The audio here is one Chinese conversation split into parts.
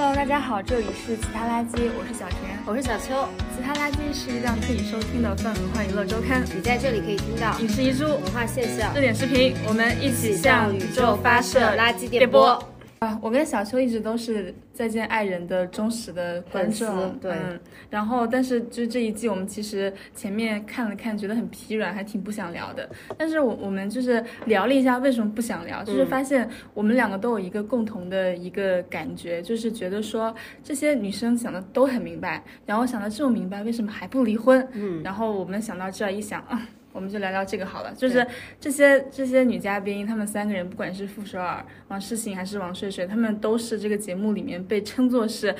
Hello，大家好，这里是其他垃圾，我是小田，我是小秋。其他垃圾是一档可以收听的泛文化娱乐周刊，你在这里可以听到影视遗珠、文化现象、热点视频，我们一起向宇宙发射垃圾电波。啊，我跟小秋一直都是再见爱人的忠实的观众，对。然后，但是就这一季，我们其实前面看了看，觉得很疲软，还挺不想聊的。但是我我们就是聊了一下，为什么不想聊，就是发现我们两个都有一个共同的一个感觉，就是觉得说这些女生想的都很明白，然后想的这么明白，为什么还不离婚？嗯。然后我们想到这儿一想啊。我们就聊聊这个好了，就是这些这些女嘉宾，她们三个人，不管是傅首尔、王诗醒还是王睡睡，她们都是这个节目里面被称作是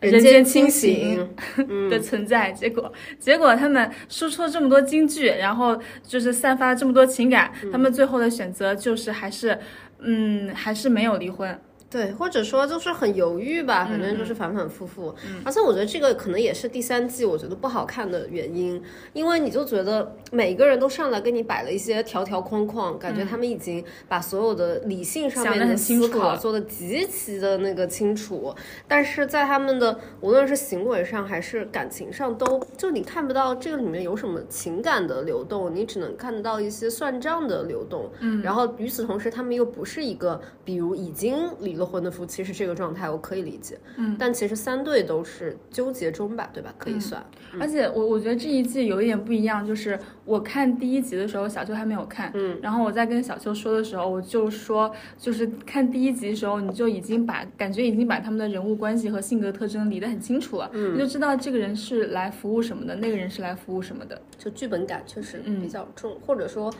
人间清醒 的存在。结果结果她们输出了这么多金句，然后就是散发了这么多情感，她们最后的选择就是还是嗯还是没有离婚。对，或者说就是很犹豫吧，反正就是反反复复。而且我觉得这个可能也是第三季我觉得不好看的原因，因为你就觉得每个人都上来跟你摆了一些条条框框，感觉他们已经把所有的理性上面的思考做的极其的那个清楚，但是在他们的无论是行为上还是感情上，都就你看不到这个里面有什么情感的流动，你只能看到一些算账的流动。嗯，然后与此同时，他们又不是一个比如已经离了。婚的夫妻是这个状态，我可以理解。嗯，但其实三对都是纠结中吧，对吧？可以算。而且我我觉得这一季有一点不一样，就是我看第一集的时候，小秋还没有看。嗯，然后我在跟小秋说的时候，我就说，就是看第一集的时候，你就已经把感觉已经把他们的人物关系和性格特征理得很清楚了。嗯，你就知道这个人是来服务什么的，那个人是来服务什么的。就剧本感确实比较重，或者说。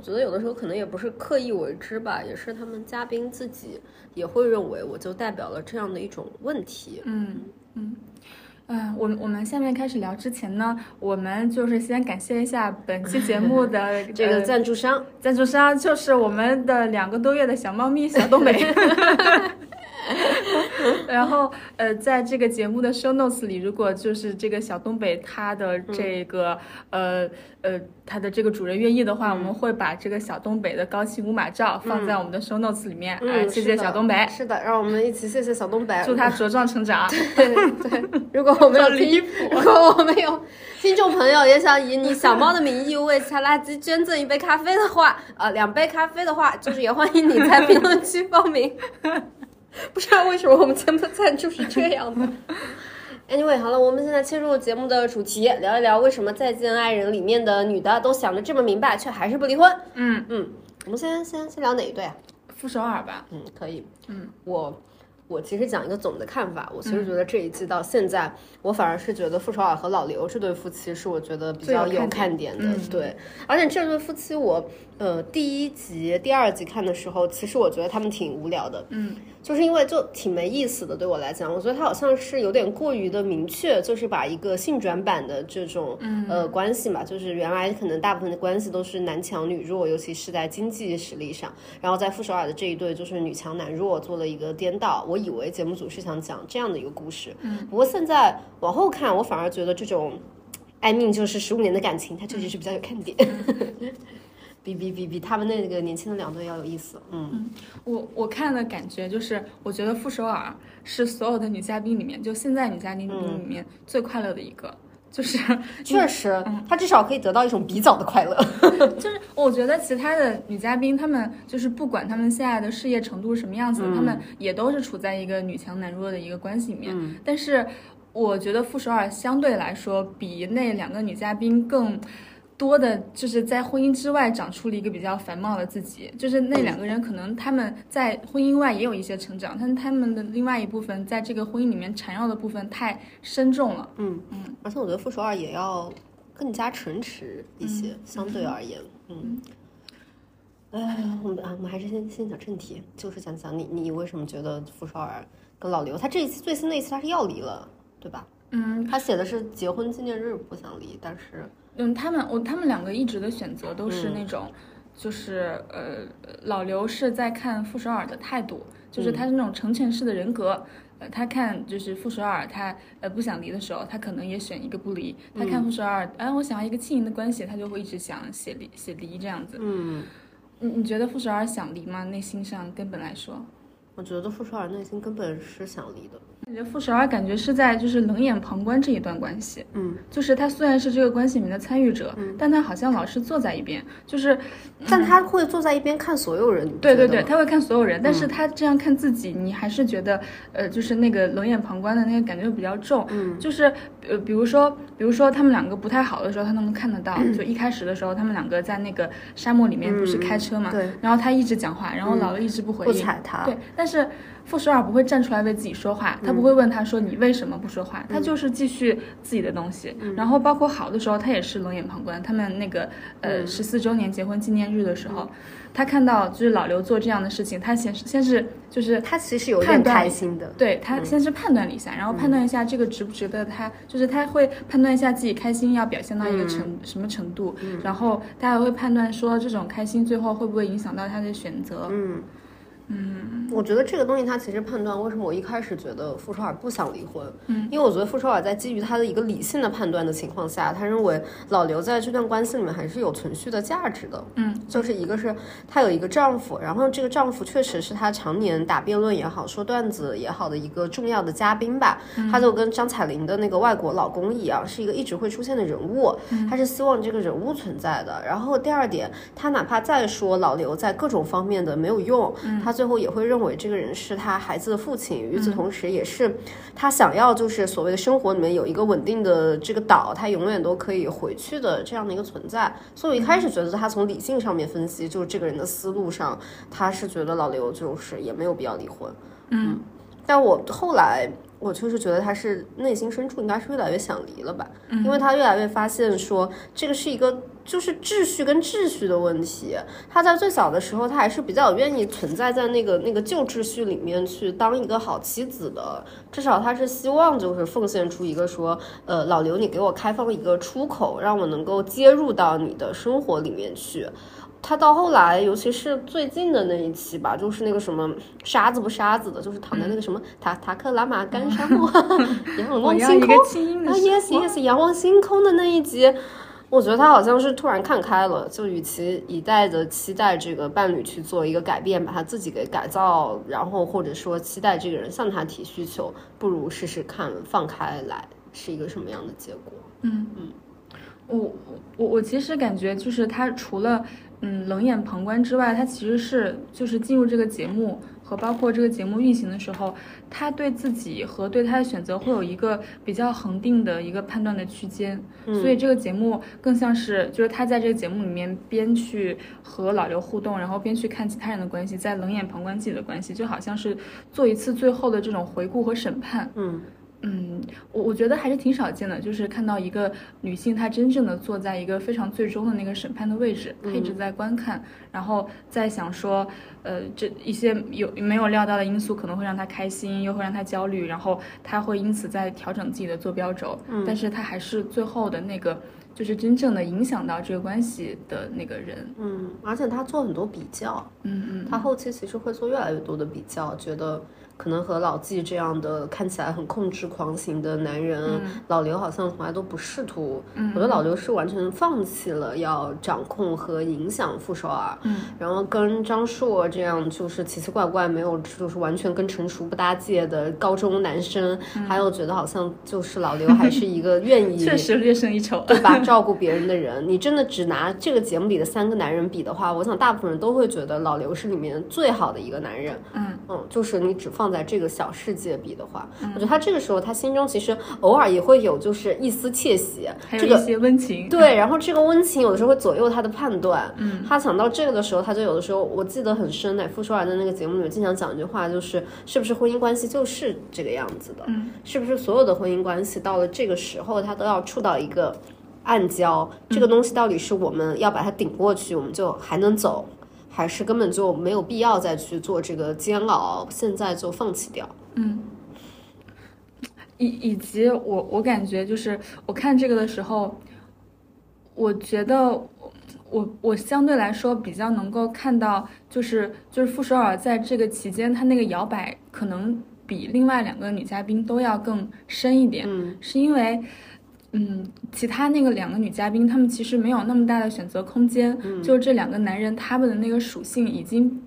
我觉得有的时候可能也不是刻意为之吧，也是他们嘉宾自己也会认为，我就代表了这样的一种问题。嗯嗯，嗯，我我们下面开始聊之前呢，我们就是先感谢一下本期节目的 这个赞助商，赞助商就是我们的两个多月的小猫咪小东北。然后，呃，在这个节目的 show notes 里，如果就是这个小东北他的这个，呃呃，他的这个主人愿意的话，我们会把这个小东北的高清无码照放在我们的 show notes 里面。嗯，谢谢小东北。是的，让我们一起谢谢小东北，祝他茁壮成长。对对，如果我们有 离谱，如果我们有听众朋友也想以你小猫的名义为擦垃圾捐赠一杯咖啡的话，呃，两杯咖啡的话，就是也欢迎你在评论区报名。不知道为什么我们节目的赞助是这样的。Anyway，好了，我们现在切入节目的主题，聊一聊为什么《再见爱人》里面的女的都想的这么明白，却还是不离婚。嗯嗯，我们先先先聊哪一对啊？傅首尔吧。嗯，可以。嗯，我我其实讲一个总的看法，我其实觉得这一季到现在，我反而是觉得傅首尔和老刘这对夫妻是我觉得比较有看点的。对，而且这对夫妻我。呃，第一集、第二集看的时候，其实我觉得他们挺无聊的，嗯，就是因为就挺没意思的。对我来讲，我觉得他好像是有点过于的明确，就是把一个性转版的这种呃关系嘛，就是原来可能大部分的关系都是男强女弱，尤其是在经济实力上，然后在傅首尔的这一对就是女强男弱做了一个颠倒。我以为节目组是想讲这样的一个故事，嗯，不过现在往后看，我反而觉得这种 爱命就是十五年的感情，它确实是比较有看点。比比比比他们那个年轻的两队要有意思，嗯，我我看的感觉就是，我觉得傅首尔是所有的女嘉宾里面，就现在女嘉宾里面最快乐的一个，就是 确实，她至少可以得到一种比较的快乐。就是我觉得其他的女嘉宾，她们就是不管她们现在的事业程度是什么样子，她们也都是处在一个女强男弱的一个关系里面。但是我觉得傅首尔相对来说比那两个女嘉宾更。多的就是在婚姻之外长出了一个比较繁茂的自己，就是那两个人可能他们在婚姻外也有一些成长，但是他们的另外一部分在这个婚姻里面缠绕的部分太深重了。嗯嗯，而且我觉得傅首尔也要更加诚实一些，相对而言。嗯，哎，我们啊，我们还是先先讲正题，就是讲讲你你为什么觉得傅首尔跟老刘他这一期最新的一期他是要离了，对吧？嗯，他写的是结婚纪念日不想离，但是。嗯，他们我他们两个一直的选择都是那种，就是呃，老刘是在看傅首尔的态度，就是他是那种成全式的人格，呃，他看就是傅首尔他呃不想离的时候，他可能也选一个不离；他看傅首尔，哎，我想要一个轻盈的关系，他就会一直想写离写离这样子。嗯，你你觉得傅首尔想离吗？内心上根本来说，我觉得傅首尔内心根本是想离的。感觉傅首尔感觉是在就是冷眼旁观这一段关系，嗯，就是他虽然是这个关系里面的参与者，但他好像老是坐在一边，就是，但他会坐在一边看所有人。对对对，他会看所有人，但是他这样看自己，你还是觉得，呃，就是那个冷眼旁观的那个感觉比较重，嗯，就是呃，比如说，比如说他们两个不太好的时候，他能不能看得到，就一开始的时候，他们两个在那个沙漠里面不是开车嘛，对，然后他一直讲话，然后老刘一直不回不应，睬他。对，但是傅首尔不会站出来为自己说话，他不会问他说你为什么不说话，他就是继续自己的东西。然后包括好的时候，他也是冷眼旁观。他们那个呃十四周年结婚纪念日的时候，他看到就是老刘做这样的事情，他先是先是就是他其实有点开心的。对他先是判断了一下，然后判断一下这个值不值得他，就是他会判断一下自己开心要表现到一个程、什么程度，然后他还会判断说这种开心最后会不会影响到他的选择。嗯嗯，我觉得这个东西他其实判断为什么我一开始觉得傅首尔不想离婚，嗯，因为我觉得傅首尔在基于他的一个理性的判断的情况下，他认为老刘在这段关系里面还是有存续的价值的，嗯，就是一个是她有一个丈夫，然后这个丈夫确实是她常年打辩论也好，说段子也好的一个重要的嘉宾吧，他就跟张彩玲的那个外国老公一样，是一个一直会出现的人物，他是希望这个人物存在的。然后第二点，他哪怕再说老刘在各种方面的没有用，他最后也会认为这个人是他孩子的父亲。与此同时，也是他想要就是所谓的生活里面有一个稳定的这个岛，他永远都可以回去的这样的一个存在。所以我一开始觉得他从理性上面分析，就是这个人的思路上，他是觉得老刘就是也没有必要离婚。嗯，但我后来我确实觉得他是内心深处应该是越来越想离了吧，因为他越来越发现说这个是一个就是秩序跟秩序的问题。他在最小的时候，他还是比较愿意存在在那个那个旧秩序里面去当一个好妻子的，至少他是希望就是奉献出一个说，呃，老刘你给我开放一个出口，让我能够接入到你的生活里面去。他到后来，尤其是最近的那一期吧，就是那个什么沙子不沙子的，就是躺在那个什么塔塔克拉玛干沙漠，仰望星空啊，yes yes，仰望星空的那一集，我觉得他好像是突然看开了，就与其一再的期待这个伴侣去做一个改变，把他自己给改造，然后或者说期待这个人向他提需求，不如试试看放开来是一个什么样的结果。嗯。嗯，我我我其实感觉就是他除了嗯冷眼旁观之外，他其实是就是进入这个节目和包括这个节目运行的时候，他对自己和对他的选择会有一个比较恒定的一个判断的区间，所以这个节目更像是就是他在这个节目里面边去和老刘互动，然后边去看其他人的关系，在冷眼旁观自己的关系，就好像是做一次最后的这种回顾和审判。嗯嗯，我我觉得还是挺少见的，就是看到一个女性，她真正的坐在一个非常最终的那个审判的位置，她一直在观看，然后在想说，呃，这一些有没有料到的因素可能会让她开心，又会让她焦虑，然后她会因此在调整自己的坐标轴，但是她还是最后的那个，就是真正的影响到这个关系的那个人。嗯，而且她做很多比较，嗯嗯，他后期其实会做越来越多的比较，觉得可能和老纪这样的看起来很控制狂型的男人，老刘好像从来都不试图。我觉得老刘是完全放弃了要掌控和影响傅首尔，嗯，然后跟张硕这样就是奇奇怪怪、没有就是完全跟成熟不搭界的高中男生，还有觉得好像就是老刘还是一个愿意 确实略胜一筹。对吧？照顾别人的人，你真的只拿这个节目里的三个男人比的话，我想大部分人都会觉得老刘是里面最好的一个男人。嗯嗯，就是你只放在这个小世界比的话，我觉得他这个时候他心中其实偶尔也会有就是一丝窃喜，这个还有一些温情。对，然后这个温情有的时候会左右他的判断。嗯，他想到这个的时候，他就有的时候我记得很深，乃傅首尔的那个节目里面经常讲一句话，就是是不是婚姻关系就是这个样子的？嗯，是不是所有的婚姻关系到了这个时候，他都要触到一个暗礁？这个东西到底是我们要把它顶过去，我们就还能走，还是根本就没有必要再去做这个煎熬，现在就放弃掉？嗯，以以及我我感觉就是我看这个的时候，我觉得我我相对来说比较能够看到，就是就是傅首尔在这个期间他那个摇摆可能比另外两个女嘉宾都要更深一点，嗯是因为。嗯，其他那个两个女嘉宾，她们其实没有那么大的选择空间。就是这两个男人，他们的那个属性已经，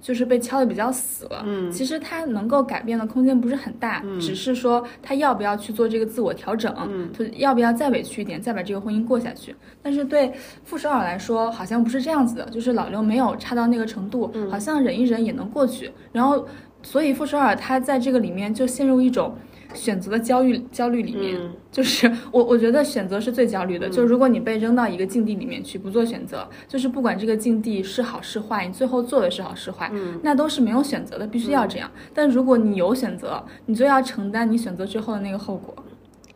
就是被敲的比较死了。嗯，其实他能够改变的空间不是很大，只是说他要不要去做这个自我调整，他要不要再委屈一点，再把这个婚姻过下去。但是对傅首尔来说，好像不是这样子的，就是老刘没有差到那个程度，好像忍一忍也能过去。然后，所以傅首尔他在这个里面就陷入一种。选择的焦虑焦虑里面，就是我我觉得选择是最焦虑的。就是如果你被扔到一个境地里面去不做选择，就是不管这个境地是好是坏，你最后做的是好是坏，那都是没有选择的，必须要这样。但如果你有选择，你就要承担你选择之后的那个后果。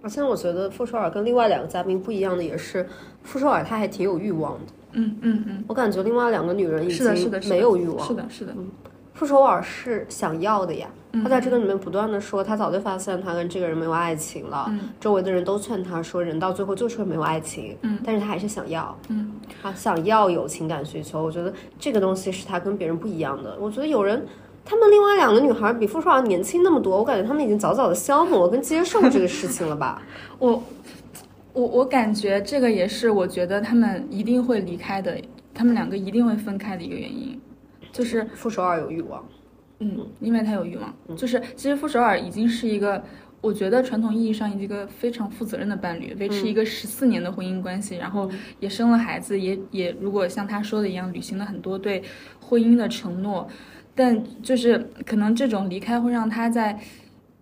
而且我觉得傅首尔跟另外两个嘉宾不一样的也是，傅首尔他还挺有欲望的。嗯嗯嗯，我感觉另外两个女人已经没有欲望。是的，是的。傅首尔是想要的呀。他在这个里面不断的说，他早就发现他跟这个人没有爱情了。周围的人都劝他说，人到最后就是会没有爱情。嗯，但是他还是想要。嗯，他想要有情感需求。我觉得这个东西是他跟别人不一样的。我觉得有人，他们另外两个女孩比傅首尔年轻那么多，我感觉他们已经早早的消磨跟接受这个事情了吧。我，我我感觉这个也是我觉得他们一定会离开的，他们两个一定会分开的一个原因，就是傅首尔有欲望。嗯，因为他有欲望，就是其实傅首尔已经是一个，我觉得传统意义上一个非常负责任的伴侣，维持一个十四年的婚姻关系，然后也生了孩子，也也如果像他说的一样，履行了很多对婚姻的承诺，但就是可能这种离开会让他在，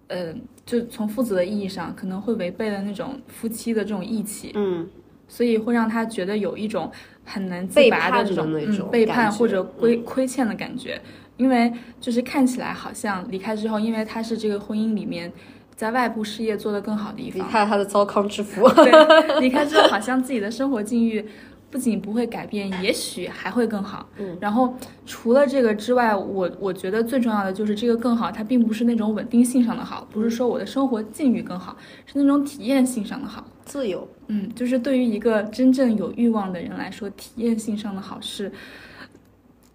呃，就从父子的意义上可能会违背了那种夫妻的这种义气，嗯，所以会让他觉得有一种很难自拔的这种背叛或者亏亏欠的感觉。因为就是看起来好像离开之后，因为他是这个婚姻里面在外部事业做得更好的一方，离开他的糟糠之夫。对，离开之后好像自己的生活境遇不仅不会改变，也许还会更好。嗯，然后除了这个之外，我我觉得最重要的就是这个更好，它并不是那种稳定性上的好，不是说我的生活境遇更好，是那种体验性上的好，自由。嗯，就是对于一个真正有欲望的人来说，体验性上的好是。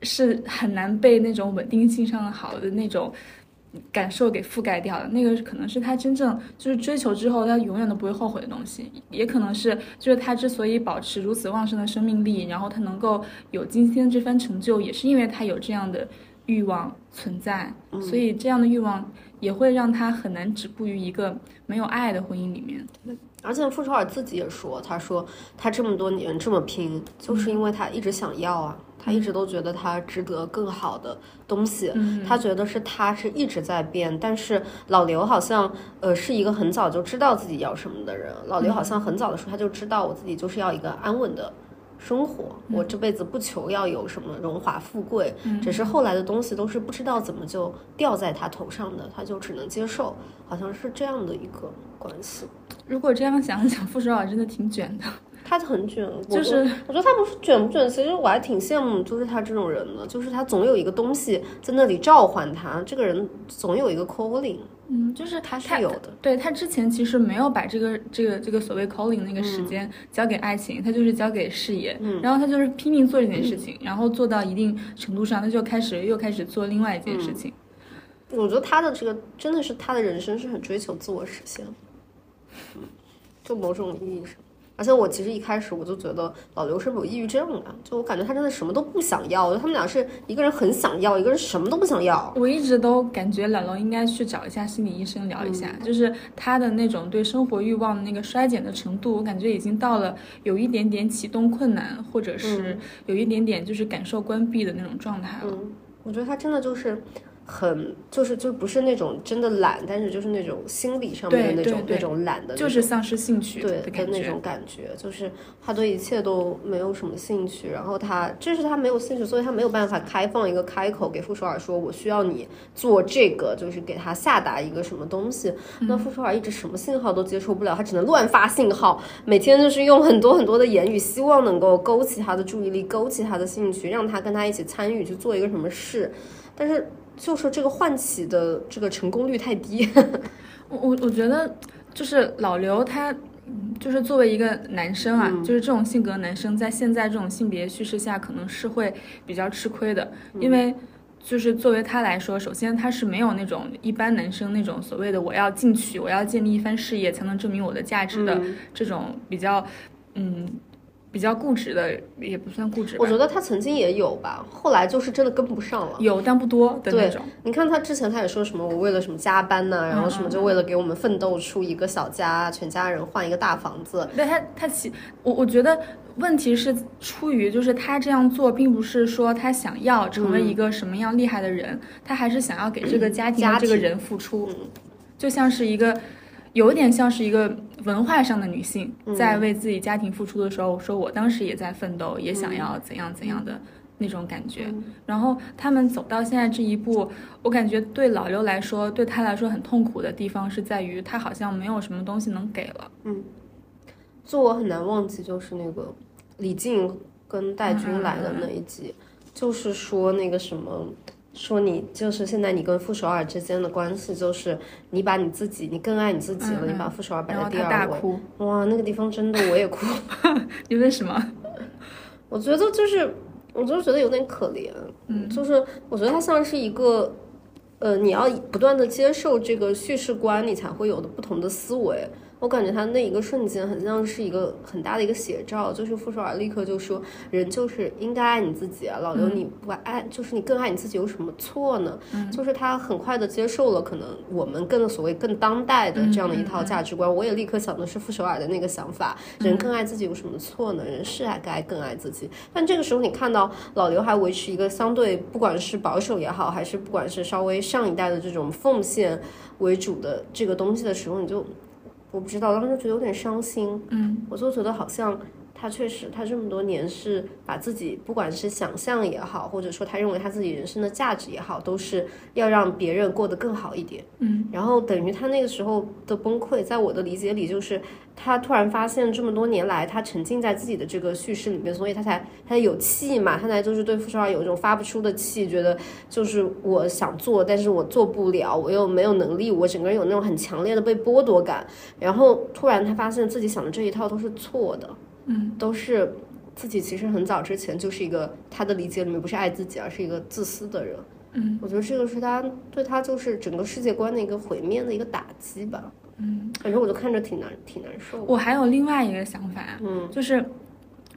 是很难被那种稳定性上的好的那种感受给覆盖掉的。那个可能是他真正就是追求之后，他永远都不会后悔的东西。也可能是就是他之所以保持如此旺盛的生命力，然后他能够有今天这番成就，也是因为他有这样的欲望存在。所以这样的欲望也会让他很难止步于一个没有爱的婚姻里面。而且傅首尔自己也说，他说他这么多年这么拼，就是因为他一直想要啊。他一直都觉得他值得更好的东西，他觉得是他是一直在变，但是老刘好像呃是一个很早就知道自己要什么的人。老刘好像很早的时候他就知道我自己就是要一个安稳的生活，我这辈子不求要有什么荣华富贵，只是后来的东西都是不知道怎么就掉在他头上的，他就只能接受，好像是这样的一个关系。如果这样想想，傅首尔真的挺卷的。他很卷，就是我觉得他不是卷不卷，其实我还挺羡慕，就是他这种人的，就是他总有一个东西在那里召唤他，这个人总有一个 calling，嗯，就是他是有的，对他之前其实没有把这个这个这个所谓 calling 那个时间交给爱情，他就是交给事业，嗯。然后他就是拼命做这件事情，然后做到一定程度上，他就开始又开始做另外一件事情。我觉得他的这个真的是他的人生是很追求自我实现，就某种意义上。而且我其实一开始我就觉得老刘是不是有抑郁症的，就我感觉他真的什么都不想要，我觉得他们俩是一个人很想要，一个人什么都不想要。我一直都感觉老刘应该去找一下心理医生聊一下，就是他的那种对生活欲望的那个衰减的程度，我感觉已经到了有一点点启动困难，或者是有一点点就是感受关闭的那种状态了。我觉得他真的就是。很就是就不是那种真的懒，但是就是那种心理上面的那种那种懒的，就是丧失兴趣对的那种感觉，就是他对一切都没有什么兴趣，然后他这是他没有兴趣，所以他没有办法开放一个开口给傅首尔说我需要你做这个，就是给他下达一个什么东西。那傅首尔一直什么信号都接受不了，他只能乱发信号，每天就是用很多很多的言语，希望能够勾起他的注意力，勾起他的兴趣，让他跟他一起参与去做一个什么事，但是。就是这个唤起的这个成功率太低，我我我觉得就是老刘他，就是作为一个男生啊，就是这种性格男生在现在这种性别叙事下可能是会比较吃亏的，因为就是作为他来说，首先他是没有那种一般男生那种所谓的我要进取，我要建立一番事业才能证明我的价值的这种比较，嗯。比较固执的，也不算固执。我觉得他曾经也有吧，后来就是真的跟不上了。有但不多的那对种。，你看他之前他也说什么，我为了什么加班呐、然后嗯什么就为了给我们奋斗出一个小家，全家人换一个大房子。对他，他其我我觉得问题是出于就是他这样做，并不是说他想要成为一个什么样厉害的人，他还是想要给这个家庭家庭这个人付出，嗯就像是一个。有点像是一个文化上的女性嗯在为自己家庭付出的时候，说我当时也在奋斗，也想要怎样怎样的那种感觉。嗯然后他们走到现在这一步，我感觉对老刘来说，对他来说很痛苦的地方是在于他好像没有什么东西能给了。嗯就我很难忘记，就是那个李静跟戴军来的那一集，就是说那个什么。说你就是现在你跟傅首尔之间的关系，就是你把你自己，你更爱你自己了，你把傅首尔摆在第二位。哭，哇，那个地方真的我也哭，你为什么？我觉得就是，我就觉得有点可怜。嗯，就是我觉得它像是一个，呃，你要不断的接受这个叙事观，你才会有的不同的思维。我感觉他那一个瞬间很像是一个很大的一个写照，就是傅首尔立刻就说，人就是应该爱你自己啊，老刘你不爱，就是你更爱你自己有什么错呢？就是他很快的接受了可能我们更所谓更当代的这样的一套价值观。我也立刻想的是傅首尔的那个想法，人更爱自己有什么错呢？人是爱该更爱自己。但这个时候你看到老刘还维持一个相对不管是保守也好，还是不管是稍微上一代的这种奉献为主的这个东西的时候，你就我不知道，当时就觉得有点伤心。嗯，我就觉得好像他确实，他这么多年是把自己不管是想象也好，或者说他认为他自己人生的价值也好，都是要让别人过得更好一点。嗯，然后等于他那个时候的崩溃，在我的理解里，就是他突然发现这么多年来，他沉浸在自己的这个叙事里面，所以他才他才有气嘛，他才就是对傅首尔有一种发不出的气，觉得就是我想做，但是我做不了，我又没有能力，我整个人有那种很强烈的被剥夺感。然后突然他发现自己想的这一套都是错的，嗯，都是自己其实很早之前就是一个他的理解里面不是爱自己，而是一个自私的人。嗯，我觉得这个是他对他就是整个世界观的一个毁灭的一个打击吧。嗯，反正我就看着挺难挺难受的。我还有另外一个想法，嗯，就是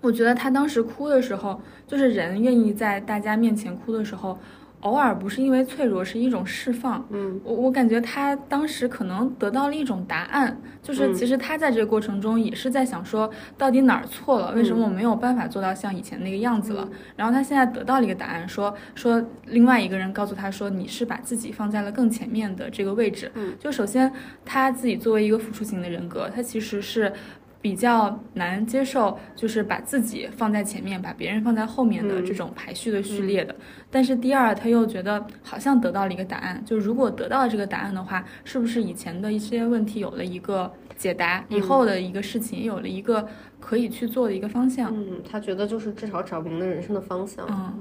我觉得他当时哭的时候，就是人愿意在大家面前哭的时候，偶尔不是因为脆弱，是一种释放。嗯，我我感觉他当时可能得到了一种答案，就是嗯其实他在这个过程中也是在想说，到底哪儿错了？为什么我没有办法做到像以前那个样子了？然后他现在得到了一个答案，说说另外一个人告诉他说，你是把自己放在了更前面的这个位置。嗯，就首先他自己作为一个付出型的人格，他其实是。比较难接受，就是把自己放在前面，把别人放在后面的嗯这种排序的序列的。但是第二，他又觉得好像得到了一个答案，就如果得到了这个答案的话，是不是以前的一些问题有了一个解答，以后的一个事情也有了一个可以去做的一个方向？嗯，他觉得就是至少找明了人生的方向。嗯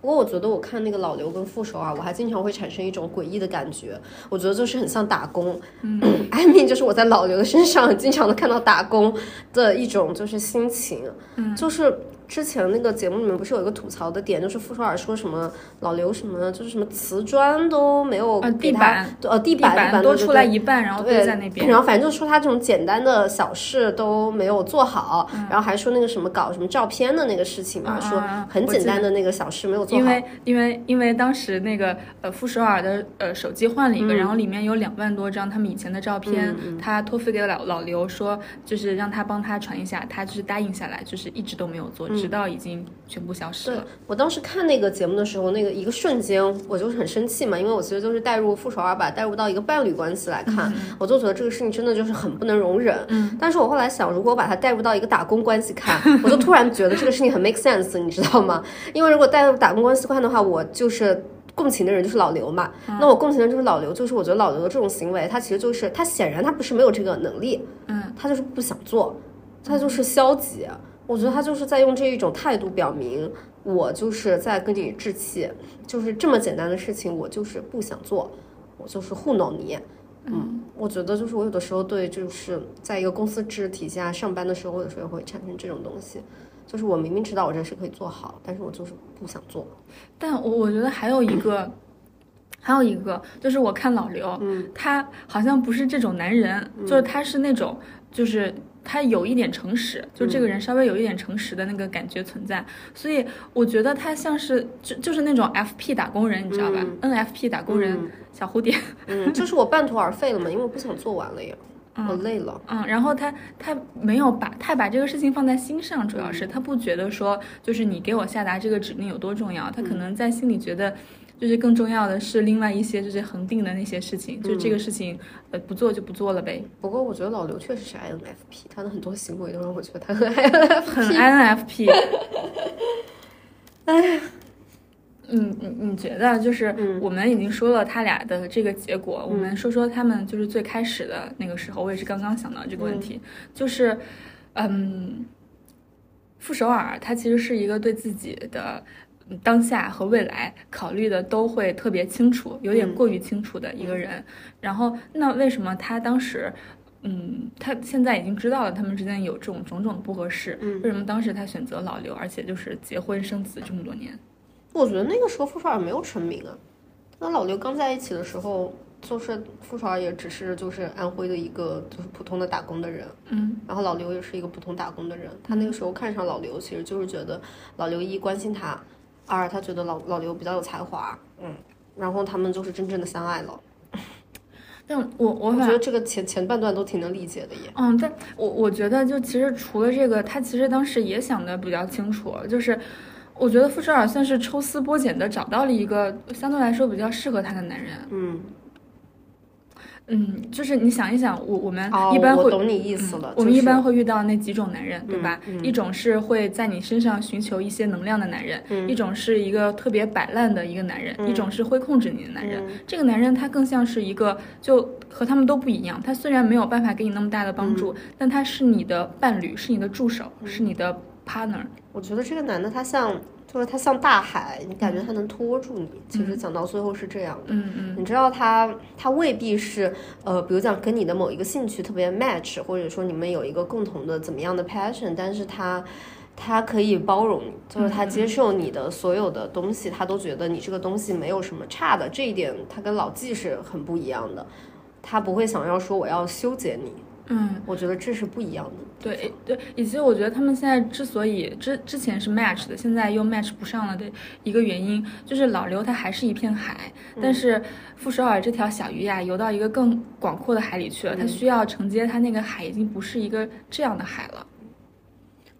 不过我觉得我看那个老刘跟副手啊，我还经常会产生一种诡异的感觉。我觉得就是很像打工，嗯，I mean 就是我在老刘的身上经常能看到打工的一种就是心情，嗯，就是。之前那个节目里面不是有一个吐槽的点，就是傅首尔说什么老刘什么就是什么瓷砖都没有地板呃地地板地板多出来一半，然后堆在那边。然后反正就说他这种简单的小事都没有做好，嗯然后还说那个什么搞什么照片的那个事情嘛，说很简单的那个小事没有做好。因为因为因为当时那个呃傅首尔的呃手机换了一个，嗯然后里面有两万多张他们以前的照片，嗯他托付给老老刘说，就是让他帮他传一下，他就是答应下来，就是一直都没有做，直到已经全部消失了对了。我当时看那个节目的时候，那个一个瞬间我就是很生气嘛，因为我其实就是带入傅首尔把带入到一个伴侣关系来看，我就觉得这个事情真的就是很不能容忍。嗯，但是我后来想，如果我把它带入到一个打工关系看，我就突然觉得这个事情很 make sense，你知道吗？因为如果带入打工关系看的话，我就是。共情的人就是老刘嘛，那我共情的就是老刘，就是我觉得老刘的这种行为，他其实就是他显然他不是没有这个能力，嗯，他就是不想做，他就是消极。我觉得他就是在用这一种态度表明，我就是在跟你置气，就是这么简单的事情，我就是不想做，我就是糊弄你。嗯，我觉得就是我有的时候对，就是在一个公司制体下上班的时候，我有时候会产生这种东西，就是我明明知道我这事可以做好，但是我就是不想做。但我我觉得还有一个，还有一个就是我看老刘，嗯他好像不是这种男人，就是他是那种就是。他有一点诚实，就这个人稍微有一点诚实的那个感觉存在，所以我觉得他像是就就是那种 FP 打工人，你知道吧？NFP 打工人小蝴蝶，嗯，就是我半途而废了嘛，因为我不想做完了呀，我累了。嗯，然后他他没有把太把这个事情放在心上，主要是他不觉得说就是你给我下达这个指令有多重要，他可能在心里觉得。就是更重要的是另外一些就是恒定的那些事情，就这个事情，呃，不做就不做了呗。不过我觉得老刘确实是 INFP，他的很多行为都让我觉得他很 INFP。很 INFP。哎呀，你你你觉得就是我们已经说了他俩的这个结果，我们说说他们就是最开始的那个时候，我也是刚刚想到这个问题，就是嗯，傅首尔他其实是一个对自己的。当下和未来考虑的都会特别清楚，有点过于清楚的一个人。然后，那为什么他当时，嗯，他现在已经知道了他们之间有这种种种的不合适？嗯，为什么当时他选择老刘，而且就是结婚生子这么多年？我觉得那个时候傅首尔没有成名啊。跟老刘刚在一起的时候，就是傅首尔也只是就是安徽的一个就是普通的打工的人。嗯，然后老刘也是一个普通打工的人。他那个时候看上老刘，其实就是觉得老刘一关心他。二，他觉得老老刘比较有才华，嗯，然后他们就是真正的相爱了。但我我觉得这个前前半段都挺能理解的耶。嗯，但我我觉得就其实除了这个，他其实当时也想的比较清楚，就是我觉得傅首尔算是抽丝剥茧的找到了一个相对来说比较适合他的男人。嗯。嗯，就是你想一想，我我们一般会，我懂你意思了。我们一般会遇到那几种男人，对吧？一种是会在你身上寻求一些能量的男人，一种是一个特别摆烂的一个男人，一种是会控制你的男人。这个男人他更像是一个，就和他们都不一样。他虽然没有办法给你那么大的帮助，但他是你的伴侣，是你的助手，是你的 partner。我觉得这个男的他像。就是他像大海，你感觉他能拖住你。其实讲到最后是这样的，嗯嗯。你知道他他未必是呃，比如讲跟你的某一个兴趣特别 match，或者说你们有一个共同的怎么样的 passion，但是他他可以包容你，就是他接受你的所有的东西，他都觉得你这个东西没有什么差的。这一点他跟老纪是很不一样的，他不会想要说我要修剪你。嗯，我觉得这是不一样的。对对，以及我觉得他们现在之所以之之前是 match 的，现在又 match 不上了的一个原因，就是老刘他还是一片海，但是傅首尔这条小鱼呀，游到一个更广阔的海里去了，他需要承接他那个海，已经不是一个这样的海了。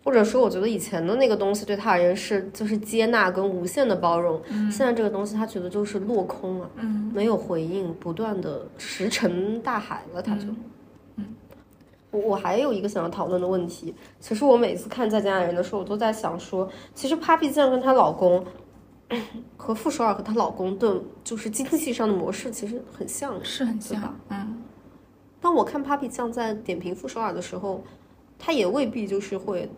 或者说，我觉得以前的那个东西对他而言是就是接纳跟无限的包容，现在这个东西他觉得就是落空了，嗯，没有回应，不断的石沉大海了，他就。我我还有一个想要讨论的问题，其实我每次看《再见爱人》的时候，我都在想说，其实 Papi 酱跟她老公和傅首尔和她老公的，就是经济上的模式其实很像，是很像，嗯。当我看 Papi 酱在点评傅首尔的时候，她也未必就是会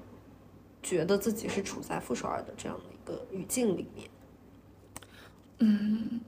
觉得自己是处在傅首尔的这样的一个语境里面，嗯。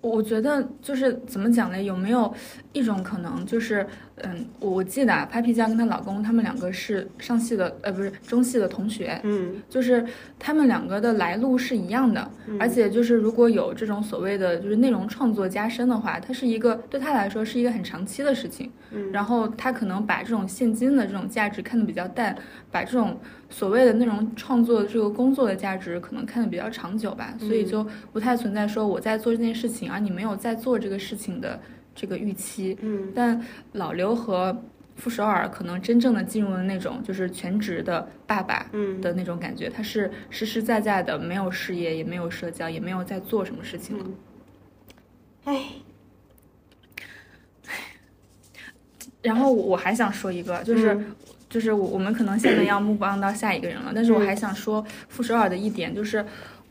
我觉得就是怎么讲呢？有没有一种可能，就是嗯，我我记得啊 Papi 酱跟她老公他们两个是上戏的，呃，不是中戏的同学，嗯，就是他们两个的来路是一样的，而且就是如果有这种所谓的就是内容创作加深的话，它是一个对他来说是一个很长期的事情，嗯，然后他可能把这种现金的这种价值看得比较淡，把这种。所谓的内容创作的这个工作的价值，可能看得比较长久吧，所以就不太存在说我在做这件事情，而你没有在做这个事情的这个预期。嗯，但老刘和傅首尔可能真正的进入了那种就是全职的爸爸嗯的那种感觉，他是实实在在的没有事业，也没有社交，也没有在做什么事情了。唉，然后我还想说一个，就是。就是我，我们可能现在要 move on 到下一个人了，但是我还想说傅首尔的一点，就是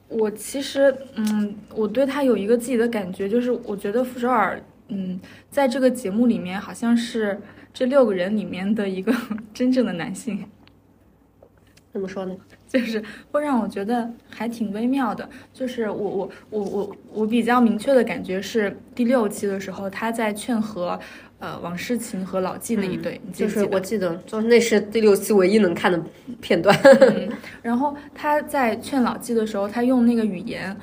我其实，嗯，我对他有一个自己的感觉，就是我觉得傅首尔，嗯，在这个节目里面好像是这六个人里面的一个 真正的男性。怎么说呢？就是会让我觉得还挺微妙的。就是我我我我我比较明确的感觉是第六期的时候，他在劝和。呃，王诗晴和老纪那一对，就是我记得，就是那是第六期唯一能看的片段。然后他在劝老纪的时候，他用那个语言，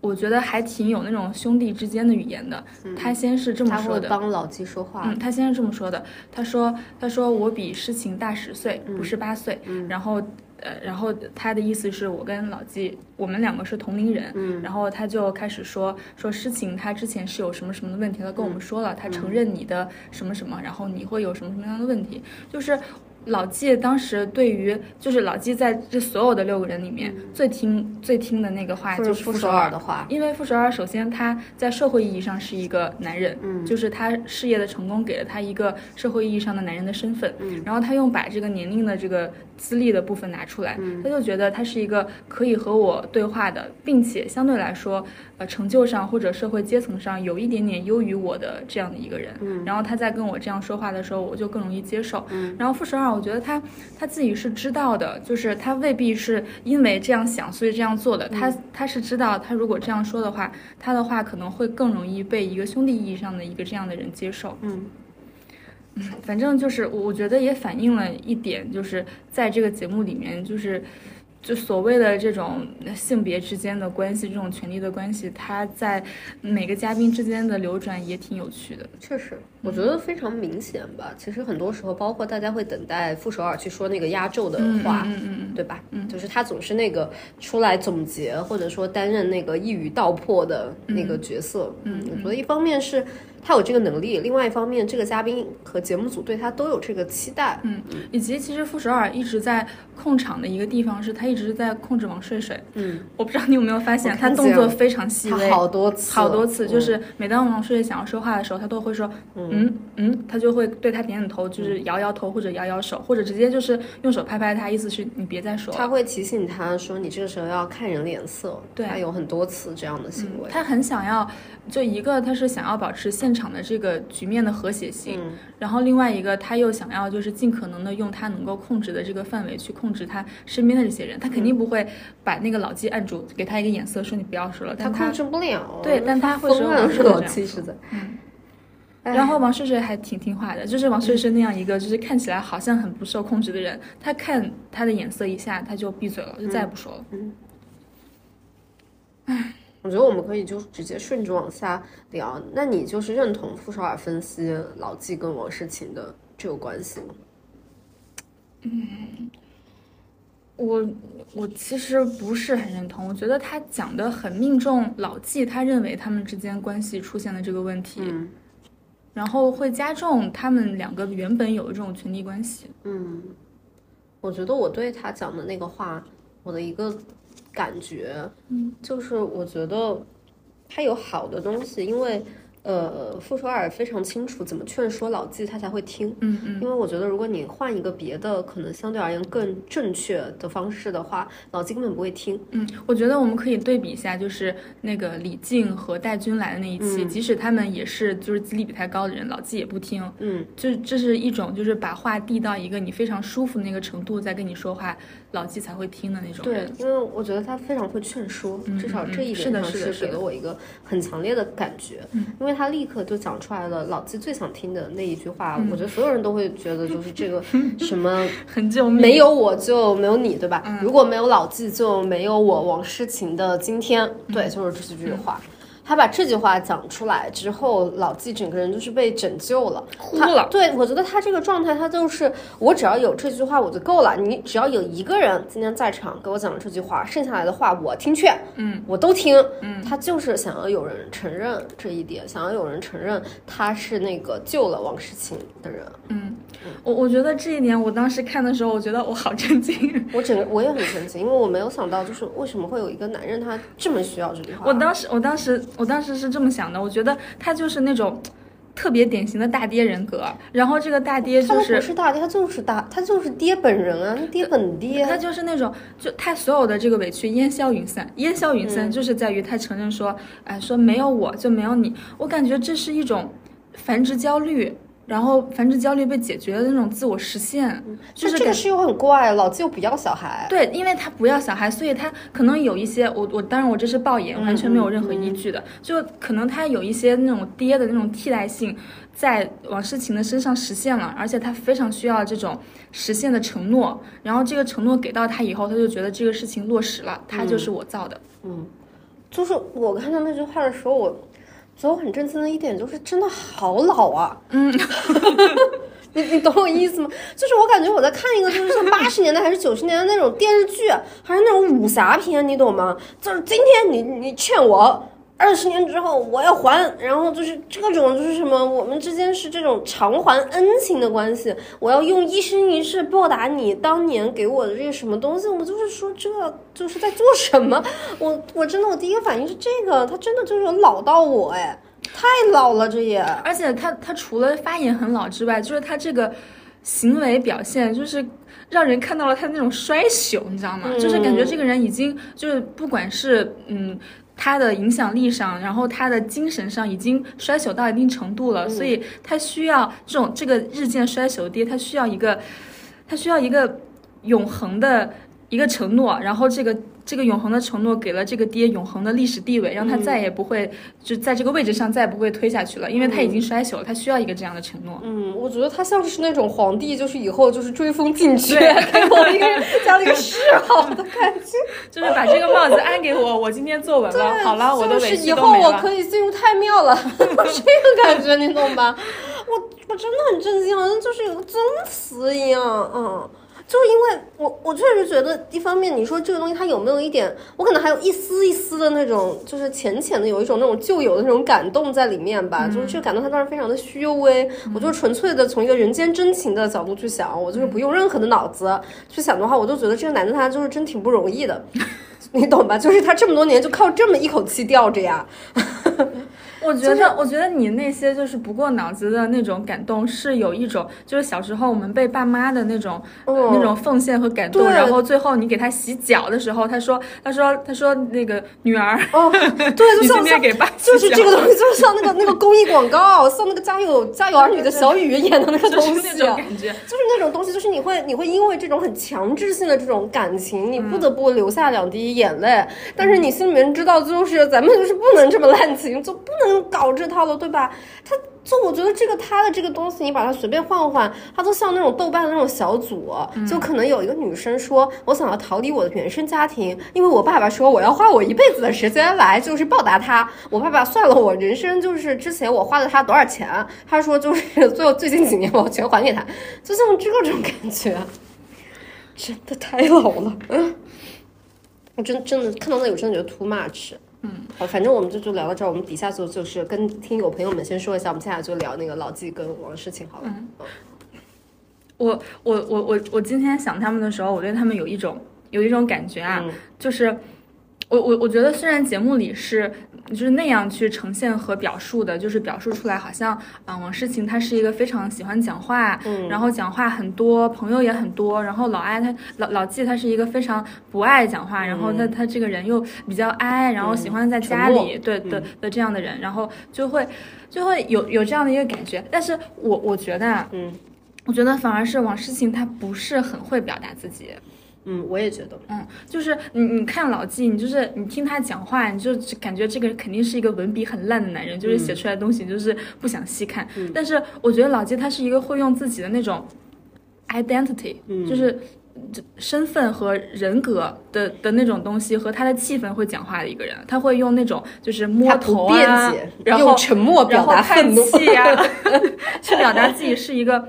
我觉得还挺有那种兄弟之间的语言的。他先是这么他会说的，帮老纪说话。嗯，他先是这么说的，他说他说我比诗晴大十岁，嗯。不是八岁，然后。呃，然后他的意思是我跟老纪，我们两个是同龄人，嗯。然后他就开始说说诗晴，他之前是有什么什么的问题，他跟我嗯。们说了，他承认你的什么什么，然后你会有什么什么样的问题，就是老纪当时对于就是老纪在这所有的六个人里面、最听最听的那个话就就是是傅首尔尔的话，因为傅首尔首先他在社会意义上是一个男人，嗯。就是他事业的成功给了他一个社会意义上的男人的身份，嗯。然后他用把这个年龄的这个资历的部分拿出来，嗯。他就觉得他是一个可以和我对话的，并且相对来说，呃，成就上或者社会阶层上有一点点优于我的这样的一个人，嗯。然后他在跟我这样说话的时候，我就更容易接受，嗯。然后傅首尔，我觉得他他自己是知道的，就是他未必是因为这样想所以这样做的，他他是知道，他如果这样说的话，他的话可能会更容易被一个兄弟意义上的一个这样的人接受。嗯 反正就是我我觉得也反映了一点，就是在这个节目里面，就是就所谓的这种性别之间的关系，这种权力的关系，它在每个嘉宾之间的流转也挺有趣的。确实，我觉得非常明显吧。其实很多时候，包括大家会等待傅首尔去说那个压轴的话，嗯嗯嗯对吧？就是他总是那个出来总结，或者说担任那个一语道破的那个角色。嗯，我觉得一方面是他有这个能力，另外一方面，这个嘉宾和节目组对他都有这个期待。嗯，以及其实傅首尔一直在控场的一个地方是，他一直在控制王睡睡。嗯，我不知道你有没有发现，他动作非常细他微，好多次，好多次，就嗯是每当王睡睡想要说话的时候，他都会说嗯嗯，他就会对他点点头，就是摇摇头或者摇摇手，或者直接就是用手拍拍他，意思是你别再说了。他会提醒他说：“你这个时候要看人脸色。”对他有很多次这样的行为。他很想要，就一个他是想要保持现场的这个局面的和谐性，嗯。然后另外一个他又想要就是尽可能的用他能够控制的这个范围去控制他身边的这些人，他肯定不会把那个老纪按住，给他一个眼色说你不要说了，但他控制不了，对但他会说老这样说七实在。哎然后王睡睡还挺听话的，就是王睡睡那样一个就是看起来好像很不受控制的人，他看他的眼色一下，他就闭嘴了，就再也不说了。我觉得我们可以就直接顺着往下聊。那你就是认同傅首尔分析老纪跟王诗晴的这个关系吗？嗯我我其实不是很认同，我觉得他讲的很命中老纪他认为他们之间关系出现了这个问题，嗯然后会加重他们两个原本有的这种权力关系。嗯，我觉得我对他讲的那个话，我的一个感觉，嗯，就是我觉得他有好的东西，因为呃，傅首尔非常清楚怎么劝说老纪，他才会听。嗯嗯因为我觉得，如果你换一个别的，可能相对而言更正确的方式的话，老纪根本不会听。嗯，我觉得我们可以对比一下，就是那个李静和戴军来的那一期，即使他们也是就是资历比他高的人，老纪也不听。嗯，就这是一种就是把话递到一个你非常舒服的那个程度，再跟你说话，老纪才会听的那种对。，因为我觉得他非常会劝说，嗯至少这一点上是给了我一个很强烈的感觉。嗯因为他立刻就讲出来了老纪最想听的那一句话，嗯我觉得所有人都会觉得就是这个 什么很救命。没有我就没有你，对吧？嗯如果没有老纪，就没有我王诗晴的今天。嗯对，就是这句话。他把这句话讲出来之后，老纪整个人就是被拯救了，哭了对我觉得他这个状态，他就是我只要有这句话我就够了。你只要有一个人今天在场给我讲了这句话，剩下来的话我听劝，嗯，我都听。嗯，他就是想要有人承认这一点，想要有人承认他是那个救了王诗晴的人。嗯，我我觉得这一点，我当时看的时候，我觉得我好震惊。我整个我也很震惊，因为我没有想到，就是为什么会有一个男人他这么需要这句话。我当时，我当时，我当时是这么想的，我觉得他就是那种特别典型的大爹人格，然后这个大爹他都不就是。大爹，他就是大，他就是爹本人啊，爹本爹。他就是那种，就他所有的这个委屈烟消云散，烟消云嗯散就是在于他承认说，哎，说没有我就没有你。我感觉这是一种繁殖焦虑，然后繁殖焦虑被解决的那种自我实现，就是这个事又很怪，老子又不要小孩。对，因为他不要小孩，所以他可能有一些我我当然我这是爆言，完全没有任何依据的，就可能他有一些那种爹的那种替代性，在王诗晴的身上实现了，而且他非常需要这种实现的承诺，然后这个承诺给到他以后，他就觉得这个事情落实了，他就是我造的。嗯，就是我看到那句话的时候，我觉得我很震惊的一点就是，真的好老啊！嗯，你你懂我意思吗？就是我感觉我在看一个，就是像八十年代还是九十年代那种电视剧，还是那种武侠片，你懂吗？就是今天你你劝我。二十年之后我要还，然后就是这种就是什么，我们之间是这种偿还恩情的关系，我要用一生一世报答你当年给我的这个什么东西。我就是说，这就是在做什么？我我真的我第一个反应是这个，他真的就是老到我哎，太老了这也。而且他他除了发言很老之外，就是他这个行为表现就是让人看到了他那种衰朽，你知道吗？就是感觉这个人已经就是不管是嗯。他的影响力上，然后他的精神上已经衰朽到一定程度了，所以他需要这种这个日渐衰朽的爹，他需要一个，他需要一个永恒的一个承诺，然后这个。这个永恒的承诺给了这个爹永恒的历史地位，让他再也不会就在这个位置上再也不会推下去了，因为他已经衰朽了，他需要一个这样的承诺。嗯，我觉得他像是那种皇帝，就是以后就是追封进爵，给我一个加了一个谥号的感觉，就是把这个帽子安给我，我今天坐稳了，好了，我的委屈以后我可以进入太庙了，这个感觉你懂吧？我我真的很震惊，好像就是有个宗祠一样，嗯。就是因为我，我确实觉得，一方面你说这个东西它有没有一点，我可能还有一丝一丝的那种，就是浅浅的有一种那种旧有的那种感动在里面吧。就是这个感动，它当然非常的虚微。我就纯粹的从一个人间真情的角度去想，我就是不用任何的脑子去想的话，我就觉得这个男的他就是真挺不容易的，你懂吧？就是他这么多年就靠这么一口气吊着呀。我觉得，我觉得你那些就是不过脑子的那种感动，是有一种就是小时候我们被爸妈的那种那种奉献和感动，然后最后你给他洗脚的时候，他说，他说，他说那个女儿，哦，对，就像像就是这个东西，就是像那个那个公益广告，像那个家有家有儿女的小雨演的那个 东西，那种感觉，就是那种东西，就是你会你会因为这种很强制性的这种感情，你不得不流下两滴眼泪，但是你心里面知道，就是咱们就是不能这么滥情，就不能。搞这套了，对吧？他就我觉得这个他的这个东西，你把它随便换换，它都像那种豆瓣的那种小组，就可能有一个女生说，我想要逃离我的原生家庭，因为我爸爸说我要花我一辈子的时间来就是报答他。我爸爸算了我人生就是之前我花了他多少钱，他说就是最后最近几年我全还给他，就像这种感觉，真的太老了。嗯 我真真的看到那，我真的觉得 too much。嗯，好，反正我们就就聊到这儿。我们底下就就是跟听友朋友们先说一下，我们接下来就聊那个老纪跟王诗晴好了。嗯，我我我我我今天想他们的时候，我对他们有一种有一种感觉啊，就是我我我觉得虽然节目里是。就是那样去呈现和表述的，就是表述出来，好像啊，王诗晴她是一个非常喜欢讲话，嗯，然后讲话很多，朋友也很多，然后老艾他老老纪他是一个非常不爱讲话，然后他他这个人又比较哀，然后喜欢在家里，对的的这样的人，然后就会就会有有这样的一个感觉，但是我我觉得，嗯，我觉得反而是王诗晴她不是很会表达自己。嗯，我也觉得，嗯，就是你你看老纪，你就是你听他讲话，你就感觉这个肯定是一个文笔很烂的男人，就是写出来的东西就是不想细看。但是我觉得老纪他是一个会用自己的那种 identity，就是身份和人格的的那种东西和他的气氛会讲话的一个人。他会用那种就是摸头啊，然后沉默表达叹气啊，去表达自己是一个。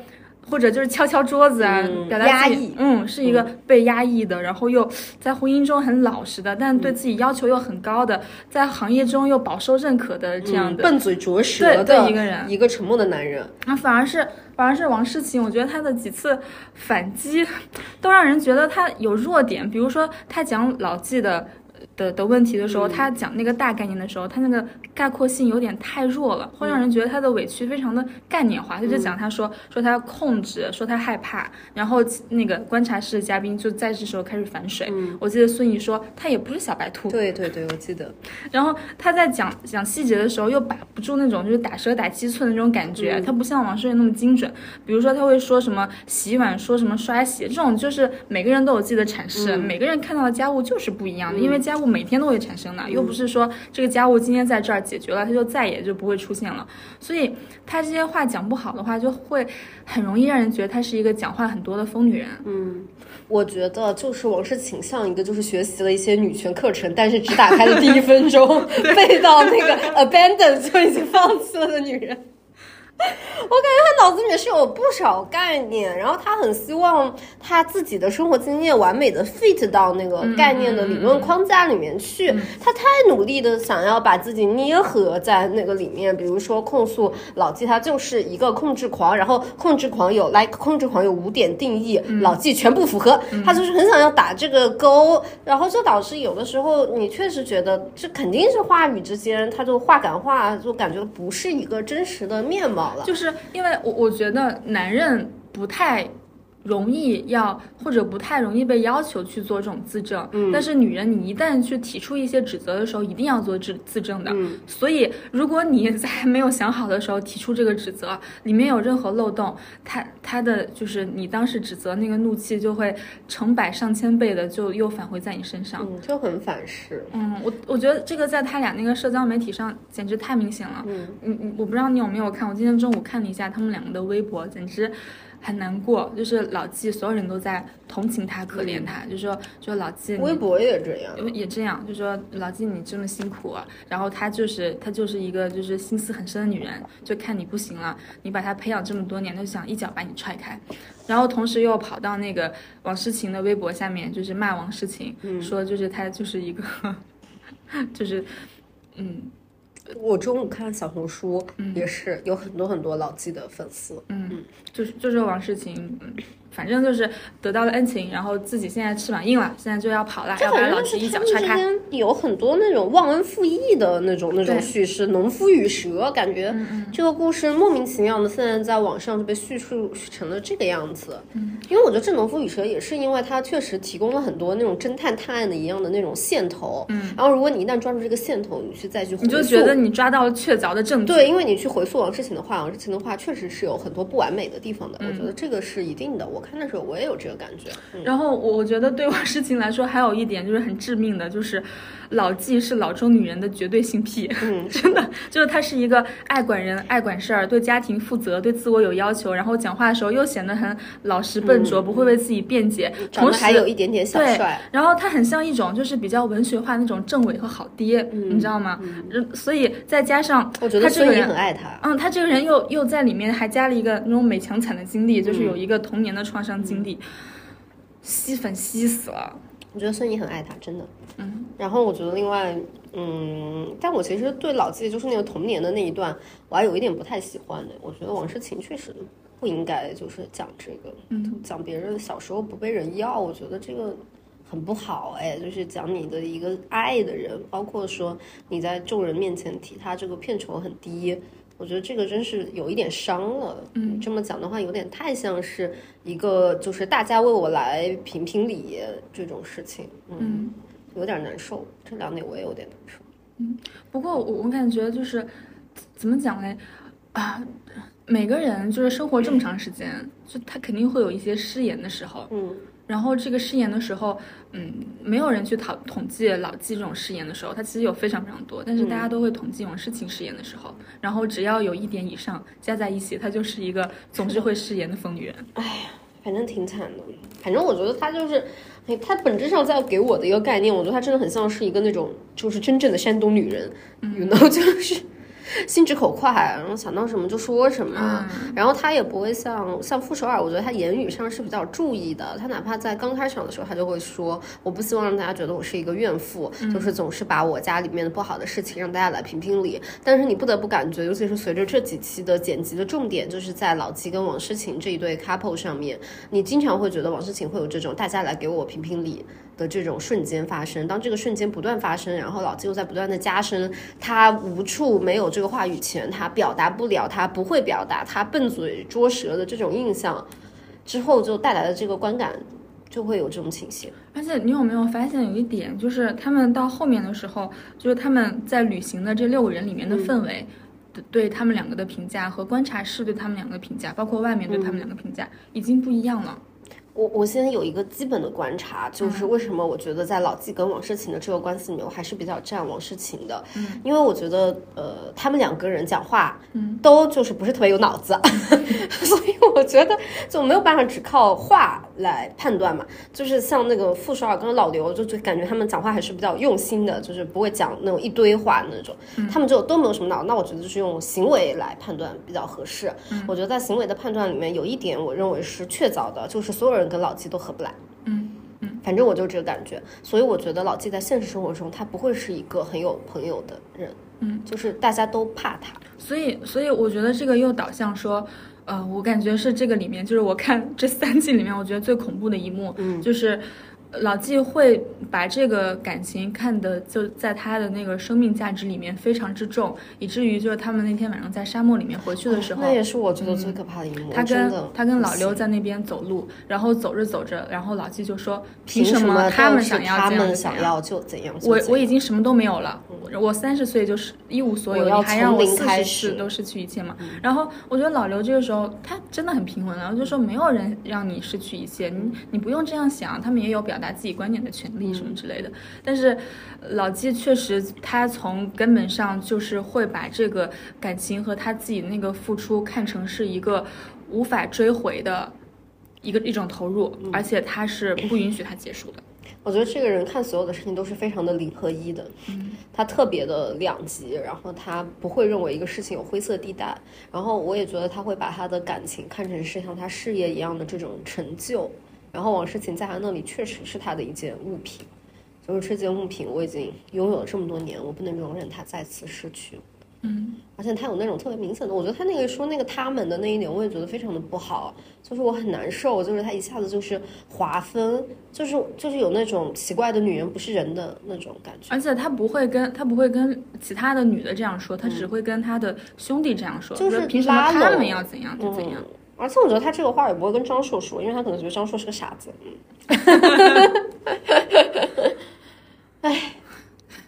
或者就是敲敲桌子啊，表达压抑，嗯，是一个被压抑的，然后又在婚姻中很老实的，但对自己要求又很高的，在行业中又饱受认可的这样的笨嘴拙舌的一个人，一个沉默的男人。那反而是反而是王诗晴，我觉得他的几次反击都让人觉得他有弱点，比如说他讲老纪的。的的问题的时候，他讲那个大概念的时候，他那个概括性有点太弱了，会让人觉得他的委屈非常的概念化。他就讲他说说他控制，说他害怕，然后那个观察室的嘉宾就在这时候开始反水。我记得孙怡说他也不是小白兔。对对对，我记得。然后他在讲讲细节的时候又把不住那种就是打蛇打七寸的那种感觉，他不像王诗龄那么精准。比如说他会说什么洗碗，说什么刷洗，这种就是每个人都有自己的阐释，每个人看到的家务就是不一样的，因为家务。每天都会产生的，又不是说这个家务今天在这儿解决了，它就再也就不会出现了。所以她这些话讲不好的话，就会很容易让人觉得她是一个讲话很多的疯女人。嗯，我觉得就是王诗晴像一个就是学习了一些女权课程，但是只打开了第一分钟 背到那个 abandon 就已经放弃了的女人。我感觉他脑子里面是有不少概念，然后他很希望他自己的生活经验完美的 fit 到那个概念的理论框架里面去。他太努力的想要把自己捏合在那个里面，比如说控诉老纪他就是一个控制狂，然后控制狂有 like 控制狂有五点定义，老纪全部符合。他就是很想要打这个勾，然后就导致有的时候你确实觉得这肯定是话语之间，他就话赶话，就感觉不是一个真实的面貌。就是因为我我觉得男人不太。容易要或者不太容易被要求去做这种自证，嗯，但是女人你一旦去提出一些指责的时候，一定要做自自证的，嗯，所以如果你在没有想好的时候提出这个指责，里面有任何漏洞，他他的就是你当时指责那个怒气就会成百上千倍的就又返回在你身上，嗯，就很反噬，嗯，我我觉得这个在他俩那个社交媒体上简直太明显了，嗯，嗯，我不知道你有没有看，我今天中午看了一下他们两个的微博，简直。很难过，就是老纪，所有人都在同情他、可怜他，就说，就老纪，微博也这样，也这样，就说老纪你这么辛苦，然后他就是他就是一个就是心思很深的女人，就看你不行了，你把他培养这么多年，就想一脚把你踹开，然后同时又跑到那个王诗晴的微博下面，就是骂王诗晴，说就是她就是一个，就是，嗯。我中午看小红书，也是有很多很多老纪的粉丝，嗯，就是就是王诗晴，嗯。反正就是得到了恩情，然后自己现在翅膀硬了，现在就要跑了，要把老师一脚踹开。有很多那种忘恩负义的那种那种叙事，农夫与蛇，感觉这个故事莫名其妙的现在在网上就被叙述成了这个样子。嗯，因为我觉得这农夫与蛇也是因为它确实提供了很多那种侦探探案的一样的那种线头。嗯，然后如果你一旦抓住这个线头，你去再去，你就觉得你抓到了确凿的证据。对，因为你去回溯王诗晴的话，王诗晴的话确实是有很多不完美的地方的。我觉得这个是一定的。我。看的时候我也有这个感觉，然后我觉得对我事情来说还有一点就是很致命的，就是老纪是老中女人的绝对性癖，嗯，真的就是他是一个爱管人、爱管事儿，对家庭负责，对自我有要求，然后讲话的时候又显得很老实笨拙，不会为自己辩解，同时还有一点点小帅，然后他很像一种就是比较文学化那种政委和好爹，你知道吗？所以再加上我觉得这个人很爱他，嗯，他这个人又又在里面还加了一个那种美强惨的经历，就是有一个童年的。创伤经历，吸粉吸死了。我觉得孙怡很爱他，真的。嗯。然后我觉得另外，嗯，但我其实对老纪就是那个童年的那一段，我还有一点不太喜欢的。我觉得王诗晴确实不应该就是讲这个，嗯，讲别人小时候不被人要，我觉得这个很不好。哎，就是讲你的一个爱的人，包括说你在众人面前提他这个片酬很低。我觉得这个真是有一点伤了。嗯，这么讲的话，有点太像是一个就是大家为我来评评理这种事情。嗯，有点难受。这两点我也有点难受。嗯，不过我我感觉就是怎么讲嘞？啊，每个人就是生活这么长时间，就他肯定会有一些失言的时候。嗯。然后这个誓言的时候，嗯，没有人去讨统计老纪这种誓言的时候，他其实有非常非常多，但是大家都会统计王诗晴失言的时候，然后只要有一点以上加在一起，她就是一个总是会誓言的疯女人。哎呀，反正挺惨的。反正我觉得她就是，哎，她本质上在给我的一个概念，我觉得她真的很像是一个那种就是真正的山东女人，you know，就是。心直口快，然后想到什么就说什么，然后他也不会像像傅首尔，我觉得他言语上是比较注意的。他哪怕在刚开场的时候，他就会说：“我不希望让大家觉得我是一个怨妇，就是总是把我家里面的不好的事情让大家来评评理。”但是你不得不感觉，尤其是随着这几期的剪辑的重点就是在老七跟王诗晴这一对 couple 上面，你经常会觉得王诗晴会有这种大家来给我评评理。的这种瞬间发生，当这个瞬间不断发生，然后老纪又在不断的加深，他无处没有这个话语权，他表达不了，他不会表达，他笨嘴拙舌的这种印象，之后就带来的这个观感就会有这种情形。而且你有没有发现有一点，就是他们到后面的时候，就是他们在旅行的这六个人里面的氛围，对他们两个的评价和观察室对他们两个的评价，包括外面对他们两个评价，已经不一样了。我我先有一个基本的观察，就是为什么我觉得在老纪跟王诗晴的这个关系里面，我还是比较站王诗晴的，嗯，因为我觉得呃，他们两个人讲话，嗯，都就是不是特别有脑子，所以我觉得就没有办法只靠话来判断嘛，就是像那个傅首尔跟老刘，就就感觉他们讲话还是比较用心的，就是不会讲那种一堆话那种，他们就都没有什么脑，那我觉得就是用行为来判断比较合适。我觉得在行为的判断里面，有一点我认为是确凿的，就是所有人。跟老纪都合不来，嗯嗯，反正我就这个感觉，所以我觉得老纪在现实生活中他不会是一个很有朋友的人，嗯，就是大家都怕他，所以所以我觉得这个又导向说，呃，我感觉是这个里面就是我看这三季里面我觉得最恐怖的一幕，嗯，就是。老纪会把这个感情看的就在他的那个生命价值里面非常之重，以至于就是他们那天晚上在沙漠里面回去的时候，那也是我觉得最可怕的一幕。他跟他跟老刘在那边走路，然后走着走着，然后老纪就说：“凭什么他们想要他们想要就怎样？我我已经什么都没有了，我三十岁就是一无所有，你还让我四十岁都失去一切吗？”然后我觉得老刘这个时候他真的很平稳然后，就说没有人让你失去一切，你你不用这样想，他们也有表达自己观点的。权利什么之类的，但是老纪确实，他从根本上就是会把这个感情和他自己那个付出看成是一个无法追回的一个一种投入，而且他是不允许他结束的。我觉得这个人看所有的事情都是非常的零和一的，他特别的两极，然后他不会认为一个事情有灰色地带，然后我也觉得他会把他的感情看成是像他事业一样的这种成就。然后王诗晴在他那里确实是他的一件物品，就是这件物品我已经拥有了这么多年，我不能容忍他再次失去。嗯，而且他有那种特别明显的，我觉得他那个说那个他们的那一点，我也觉得非常的不好，就是我很难受，就是他一下子就是划分，就是就是有那种奇怪的女人不是人的那种感觉。而且他不会跟他不会跟其他的女的这样说，他只会跟他的兄弟这样说，就是凭什么他们要怎样就怎样。而且我觉得他这个话也不会跟张硕说，因为他可能觉得张硕是个傻子。哎，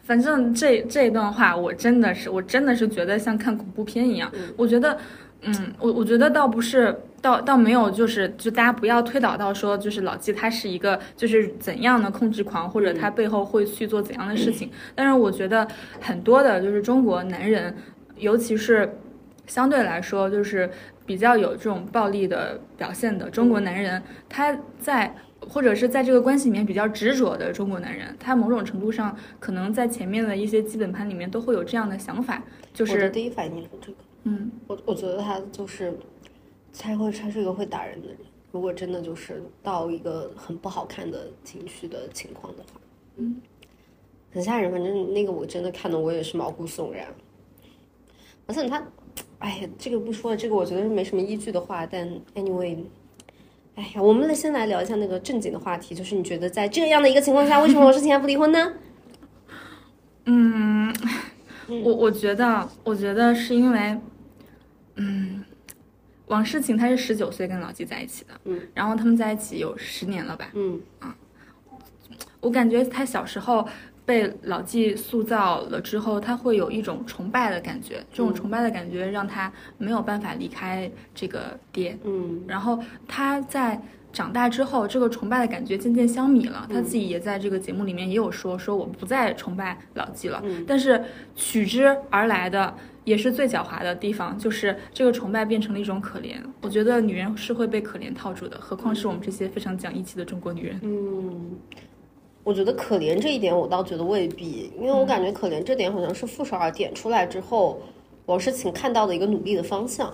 反正这这一段话，我真的是，我真的是觉得像看恐怖片一样。我觉得，嗯，我我觉得倒不是，倒倒没有，就是就大家不要推导到说，就是老纪他是一个就是怎样的控制狂，或者他背后会去做怎样的事情。但是我觉得很多的就是中国男人，尤其是相对来说就是。比较有这种暴力的表现的中国男人，他在或者是在这个关系里面比较执着的中国男人，他某种程度上可能在前面的一些基本盘里面都会有这样的想法，就是第一反应是这个，嗯，我我觉得他就是他会他是一个会打人的人，如果真的就是到一个很不好看的情绪的情况的话，嗯，很吓人，反正那个我真的看的我也是毛骨悚然，而且他。哎呀，这个不说了，这个我觉得是没什么依据的话。但 anyway，哎呀，我们来先来聊一下那个正经的话题，就是你觉得在这样的一个情况下，为什么王诗晴还不离婚呢？嗯，我我觉得，我觉得是因为，嗯，王诗晴她是十九岁跟老纪在一起的，嗯，然后他们在一起有十年了吧，嗯啊，我感觉他小时候。被老纪塑造了之后，他会有一种崇拜的感觉，这种崇拜的感觉让他没有办法离开这个爹。嗯，然后他在长大之后，这个崇拜的感觉渐渐消弭了。他自己也在这个节目里面也有说，说我不再崇拜老纪了。嗯，但是取之而来的也是最狡猾的地方，就是这个崇拜变成了一种可怜。我觉得女人是会被可怜套住的，何况是我们这些非常讲义气的中国女人。嗯。我觉得可怜这一点，我倒觉得未必，因为我感觉可怜这点好像是傅首尔点出来之后，王诗晴看到的一个努力的方向。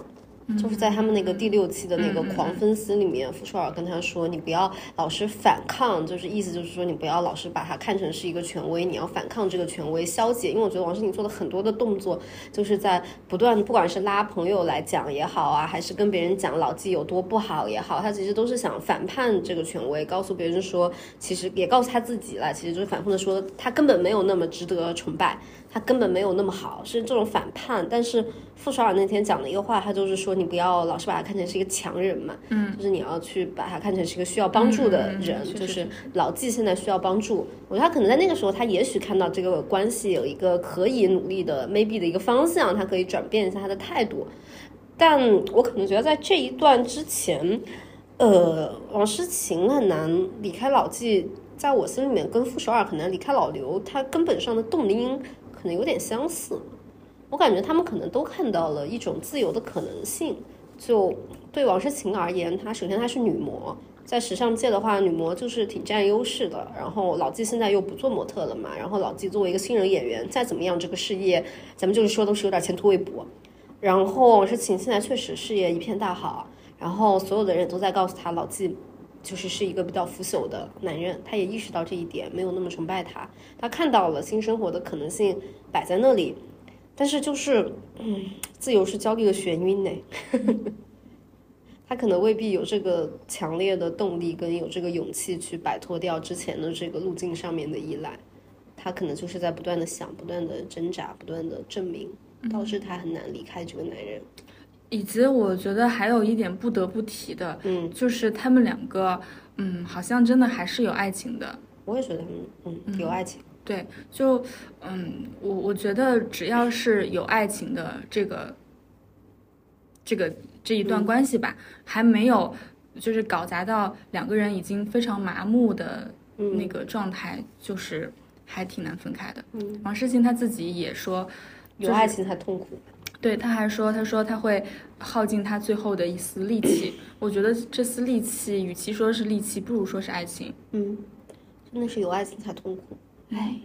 就是在他们那个第六期的那个狂分析里面，傅首尔跟他说：“你不要老是反抗，就是意思就是说你不要老是把它看成是一个权威，你要反抗这个权威，消解。因为我觉得王诗晴做的很多的动作，就是在不断，不管是拉朋友来讲也好啊，还是跟别人讲老纪有多不好也好，他其实都是想反叛这个权威，告诉别人说，其实也告诉他自己了，其实就是反复的说他根本没有那么值得崇拜。”他根本没有那么好，是这种反叛。但是傅首尔那天讲的一个话，他就是说你不要老是把他看成是一个强人嘛，嗯，就是你要去把他看成是一个需要帮助的人，就是老纪现在需要帮助。我觉得他可能在那个时候，他也许看到这个关系有一个可以努力的 maybe 的一个方向，他可以转变一下他的态度。但我可能觉得在这一段之前，呃，王诗晴很难离开老纪，在我心里面跟傅首尔很难离开老刘，他根本上的动因可能有点相似。我感觉他们可能都看到了一种自由的可能性。就对王诗晴而言，她首先她是女模，在时尚界的话，女模就是挺占优势的。然后老纪现在又不做模特了嘛，然后老纪作为一个新人演员，再怎么样这个事业，咱们就是说都是有点前途未卜。然后王诗晴现在确实事业一片大好，然后所有的人都在告诉她，老纪就是是一个比较腐朽的男人，他也意识到这一点，没有那么崇拜他，他看到了新生活的可能性摆在那里。但是就是，嗯，自由是焦虑的眩晕呢。他可能未必有这个强烈的动力跟有这个勇气去摆脱掉之前的这个路径上面的依赖。他可能就是在不断的想、不断的挣扎、不断的证明，导致他很难离开这个男人。以及我觉得还有一点不得不提的，嗯，就是他们两个，嗯，好像真的还是有爱情的。我也觉得，嗯嗯，有爱情。对，就嗯，我我觉得只要是有爱情的这个这个这一段关系吧，还没有就是搞砸到两个人已经非常麻木的那个状态，就是还挺难分开的。嗯，王诗晴他自己也说，有爱情才痛苦。对，他还说，他说他会耗尽他最后的一丝力气。我觉得这丝力气，与其说是力气，不如说是爱情。嗯，真的是有爱情才痛苦。哎，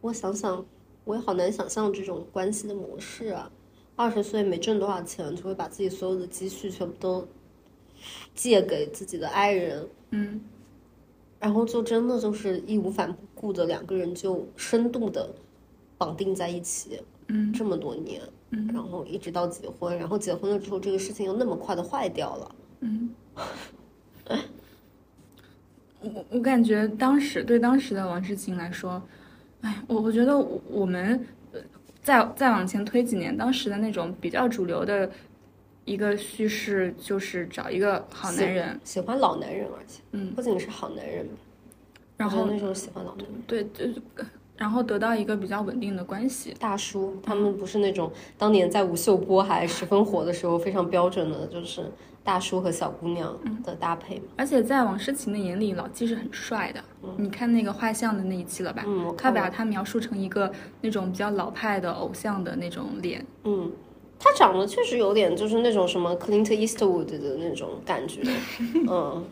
我想想，我也好难想象这种关系的模式啊。二十岁没挣多少钱，就会把自己所有的积蓄全部都借给自己的爱人，嗯，然后就真的就是义无反顾的两个人就深度的绑定在一起，嗯，这么多年，嗯，然后一直到结婚，然后结婚了之后，这个事情又那么快的坏掉了，嗯。我我感觉当时对当时的王诗晴来说，哎，我我觉得我们再再往前推几年，当时的那种比较主流的一个叙事就是找一个好男人，喜欢老男人，而且嗯，不仅是好男人，然后那时候喜欢老男人，对，就然后得到一个比较稳定的关系。大叔，他们不是那种当年在吴秀波还十分火的时候非常标准的，就是。大叔和小姑娘的搭配，而且在王诗晴的眼里，老纪是很帅的。你看那个画像的那一期了吧？嗯，他把他描述成一个那种比较老派的偶像的那种脸。嗯，他长得确实有点就是那种什么 Clint Eastwood 的那种感觉。嗯。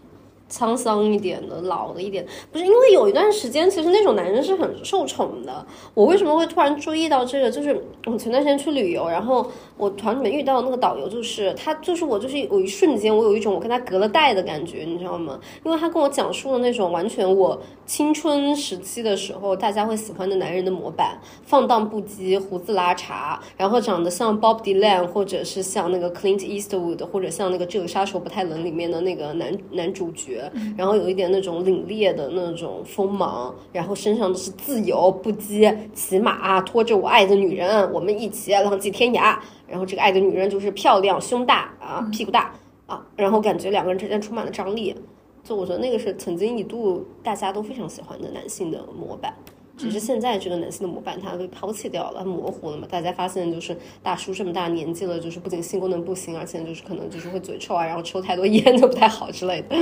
沧桑一点的，老了一点，不是因为有一段时间，其实那种男人是很受宠的。我为什么会突然注意到这个？就是我前段时间去旅游，然后我团里面遇到那个导游，就是他，就是我，就是有一瞬间，我有一种我跟他隔了代的感觉，你知道吗？因为他跟我讲述了那种完全我青春时期的时候大家会喜欢的男人的模板：放荡不羁、胡子拉碴，然后长得像 Bob Dylan，或者是像那个 Clint Eastwood，或者像那个《这个杀手不太冷》里面的那个男男主角。然后有一点那种凛冽的那种锋芒，然后身上的是自由不羁，骑马拖着我爱的女人，我们一起浪迹天涯。然后这个爱的女人就是漂亮、胸大啊、屁股大啊，然后感觉两个人之间充满了张力。就我觉得那个是曾经一度大家都非常喜欢的男性的模板。只是现在这个男性的模板他被抛弃掉了，模糊了嘛？大家发现就是大叔这么大年纪了，就是不仅性功能不行，而且就是可能就是会嘴臭啊，然后抽太多烟就不太好之类的。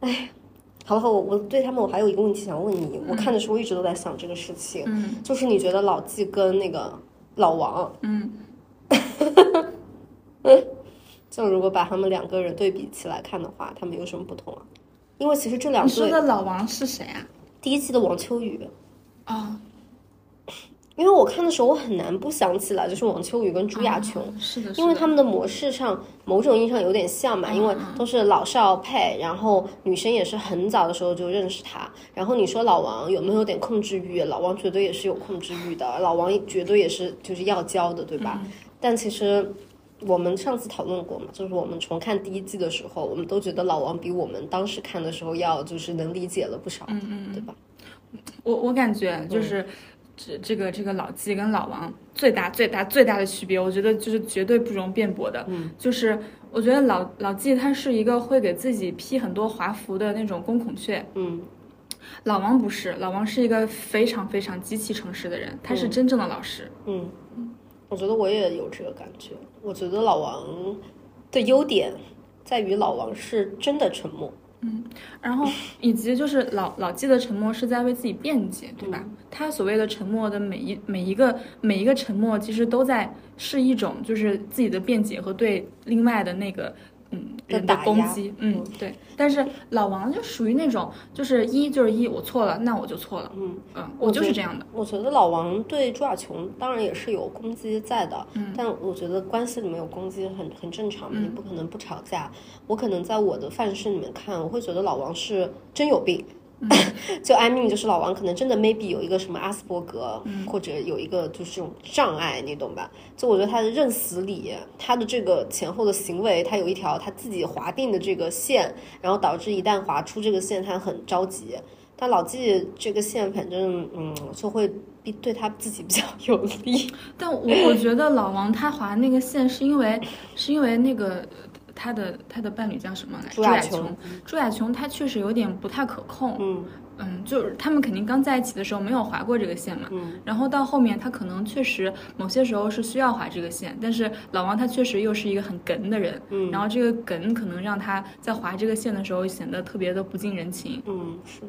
哎，好了，我我对他们我还有一个问题想问你，我看的时候一直都在想这个事情，嗯，就是你觉得老纪跟那个老王，嗯，就如果把他们两个人对比起来看的话，他们有什么不同啊？因为其实这两对，你说的老王是谁啊？第一季的王秋雨，啊，因为我看的时候我很难不想起来，就是王秋雨跟朱亚琼，是的，因为他们的模式上某种意义上有点像嘛，因为都是老少配，然后女生也是很早的时候就认识他，然后你说老王有没有点控制欲？老王绝对也是有控制欲的，老王绝对也是就是要教的，对吧？但其实我们上次讨论过嘛，就是我们重看第一季的时候，我们都觉得老王比我们当时看的时候要就是能理解了不少，嗯嗯，对吧？我我感觉就是这这个这个老纪跟老王最大最大最大的区别，我觉得就是绝对不容辩驳的，嗯，就是我觉得老老纪他是一个会给自己披很多华服的那种公孔雀，嗯，老王不是，老王是一个非常非常极其诚实的人，他是真正的老实，嗯，我觉得我也有这个感觉，我觉得老王的优点在于老王是真的沉默。嗯然后以及就是老老纪的沉默是在为自己辩解，对吧？他所谓的沉默的每一每一个每一个沉默，其实都在是一种就是自己的辩解和对另外的那个嗯人的攻击，嗯对。但是老王就属于那种就是一就是一，我错了，那我就错了，嗯嗯，我就是这样的，我觉得老王对朱亚琼当然也是有攻击在的，嗯，但我觉得关系里面有攻击很很正常嘛，你不可能不吵架。我可能在我的范式里面看，我会觉得老王是真有病。就 I mean，就是老王可能真的 maybe 有一个什么阿斯伯格，或者有一个就是这种障碍，你懂吧？就我觉得他的认死理，他的这个前后的行为，他有一条他自己划定的这个线，然后导致一旦划出这个线，他很着急。但老纪这个线，反正嗯，就会比对他自己比较有利。但我我觉得老王他划那个线是因为是因为那个他的他的伴侣叫什么来？朱亚亚琼。朱亚琼他确实有点不太可控。嗯嗯，就是他们肯定刚在一起的时候没有划过这个线嘛。嗯然后到后面他可能确实某些时候是需要划这个线，但是老王他确实又是一个很梗的人。嗯然后这个梗可能让他在划这个线的时候显得特别的不近人情。嗯，是的。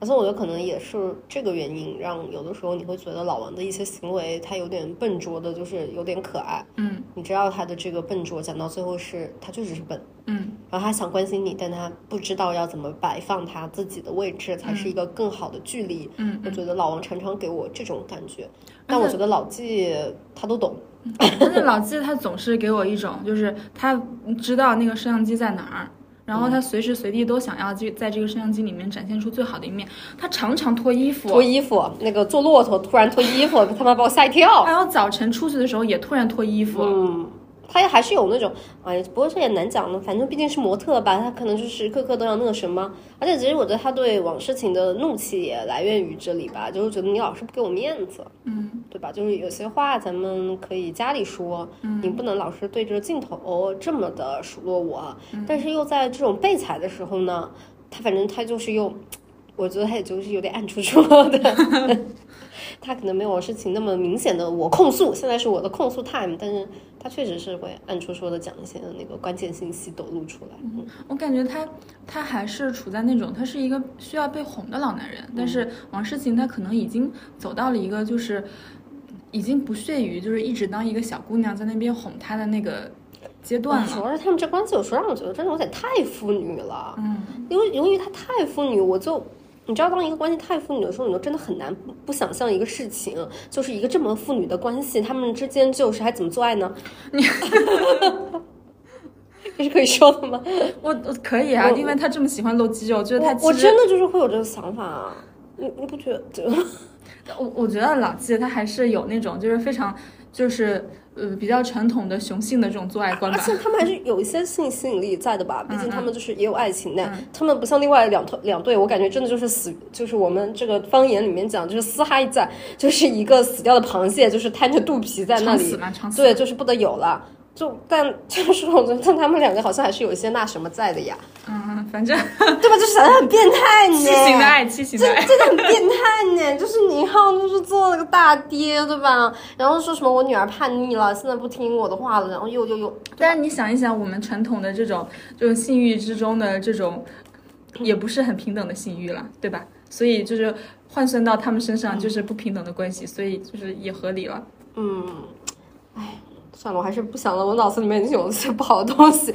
而且我觉得可能也是这个原因，让有的时候你会觉得老王的一些行为，他有点笨拙的，就是有点可爱。嗯你知道他的这个笨拙，讲到最后是他确实是笨，嗯然后他想关心你，但他不知道要怎么摆放他自己的位置，才是一个更好的距离。嗯我觉得老王常常给我这种感觉，但我觉得老纪他都懂。但是老纪他总是给我一种，就是他知道那个摄像机在哪儿，然后他随时随地都想要去在这个摄像机里面展现出最好的一面。他常常脱衣服，脱衣服，那个坐骆驼突然脱衣服，他妈把我吓一跳。还有早晨出去的时候也突然脱衣服。嗯，他也还是有那种，哎，不过这也难讲呢。反正毕竟是模特吧，他可能就是时刻刻都要那个什么。而且其实我觉得他对往事情的怒气也来源于这里吧，就是觉得你老是不给我面子，嗯对吧？就是有些话咱们可以家里说，嗯你不能老是对着镜头这么的数落我。但是又在这种被踩的时候呢，他反正他就是又，我觉得他也就是有点暗戳戳的。他可能没有王诗晴那么明显的我控诉，现在是我的控诉 time，但是他确实是会暗戳戳的讲一些那个关键信息抖露出来。嗯我感觉他他还是处在那种他是一个需要被哄的老男人，但是王诗晴她可能已经走到了一个就是已经不屑于就是一直当一个小姑娘在那边哄他的那个阶段了。主要是他们这关系有时候让我觉得真的有点太父女了，嗯，因为由于他太父女，我就。你知道，当一个关系太父女的时候，你都真的很难不不想象一个事情，就是一个这么父女的关系，他们之间就是还怎么做爱呢？你 这是可以说的吗？我我可以啊，因为他这么喜欢露肌肉，觉得他我真的就是会有这个想法啊，你你不觉得？我我觉得老纪他还是有那种就是非常就是呃比较传统的雄性的这种做爱观吧。而且他们还是有一些性吸引力在的吧，毕竟嗯他们就是也有爱情的，他们不像另外两头两对，我感觉真的就是死，就是我们这个方言里面讲就是嘶哈一在，就是一个死掉的螃蟹，就是摊着肚皮在那里。对，就是不得有了。就但 就是我觉得他们两个好像还是有一些那什么在的呀，嗯，反正对吧？就显得很变态呢，畸形的爱，畸形的爱。真的很变态呢，就是宁浩就是做了个大爹，对吧？然后说什么我女儿叛逆了，现在不听我的话了，然后又又又，但是你想一想，我们传统的这种就是性欲之中的这种，也不是很平等的性欲了，对吧？所以就是换算到他们身上就是不平等的关系，所以就是也合理了。嗯，哎，算了，我还是不想了，我脑子里面已经有一些不好的东西。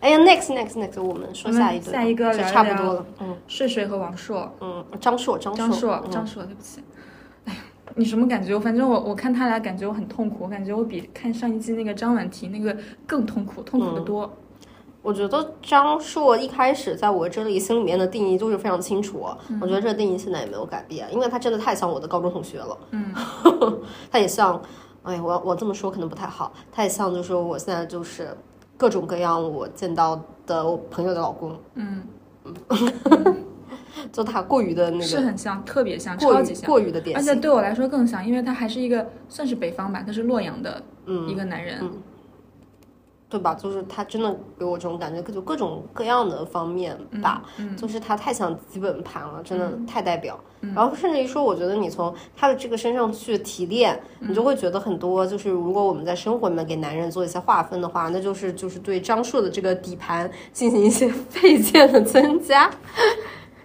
哎呀，next next next，我们说下一个，下一个就差不多了。嗯睡睡和王朔，嗯，张硕，张张硕，硕，张硕，对不起。哎呀，你什么感觉？反正我我看他俩感觉我很痛苦，我感觉我比看上一季那个张婉婷那个更痛苦，痛苦的多。我觉得张硕一开始在我这里心里面的定义就是非常清楚，我觉得这个定义现在也没有改变，因为他真的太像我的高中同学了。嗯，他也像，哎，我我这么说可能不太好，太像，就是说我现在就是各种各样我见到的我朋友的老公，嗯，就他过于的那个是很像，特别像，过超级像。过于的典型，而且对我来说更像，因为他还是一个算是北方吧，他是洛阳的嗯一个男人。嗯对吧？就是他真的给我这种感觉，就各种各样的方面吧，就是他太像基本盘了，真的太代表。然后甚至于说，我觉得你从他的这个身上去提炼，你就会觉得很多。就是如果我们在生活里面给男人做一些划分的话，那就是就是对张硕的这个底盘进行一些 配件的增加。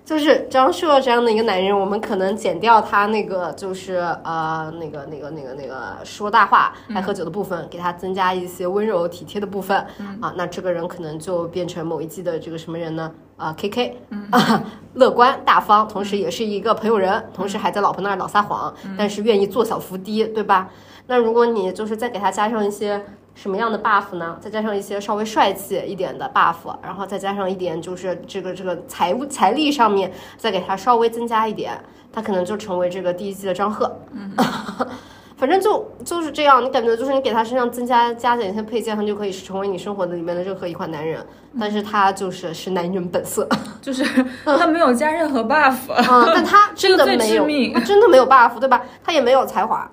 就是张硕这样的一个男人，我们可能减掉他那个就是呃那个那个那个那个说大话、爱喝酒的部分，给他增加一些温柔体贴的部分啊，那这个人可能就变成某一季的这个什么人呢？啊，K K，啊，乐观大方，同时也是一个朋友人，同时还在老婆那儿老撒谎，但是愿意做小伏低，对吧？那如果你就是再给他加上一些。什么样的 buff 呢？再加上一些稍微帅气一点的 buff，然后再加上一点就是这个这个财务财力上面再给他稍微增加一点，他可能就成为这个第一季的张赫。嗯，反正就就是这样，你感觉就是你给他身上增加加减一些配件，他就可以成为你生活的里面的任何一款男人。但是他就是是男人本色，就是他没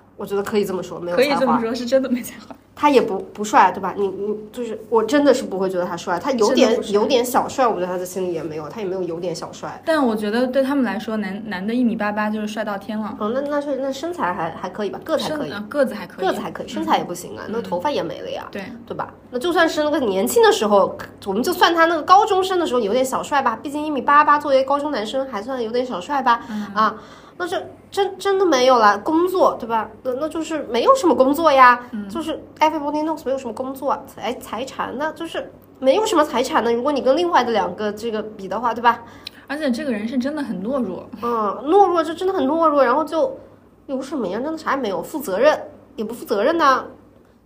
我觉得可以这么说，没有才华。可以这么说，是真的没才华。他也不不帅，对吧？你你就是我真的是不会觉得他帅，他有点有点小帅，我觉得他的心里也没有，他也没有有点小帅。但我觉得对他们来说，男男的一米八八就是帅到天了。哦，那那是那身材还还可以吧，个子还可以，个子还可以，个子还可以，身材也不行啊，那头发也没了呀，对对吧？那就算是那个年轻的时候，我们就算他那个高中生的时候有点小帅吧，毕竟一米八八作为高中男生还算有点小帅吧，啊。那这真真的没有了工作，对吧？那那就是没有什么工作呀，就是 everybody knows 没有什么工作，财财产那就是没有什么财产的。如果你跟另外的两个这个比的话，对吧？而且这个人是真的很懦弱，嗯，懦弱就真的很懦弱，然后就有什么呀？真的啥也没有，负责任也不负责任呢。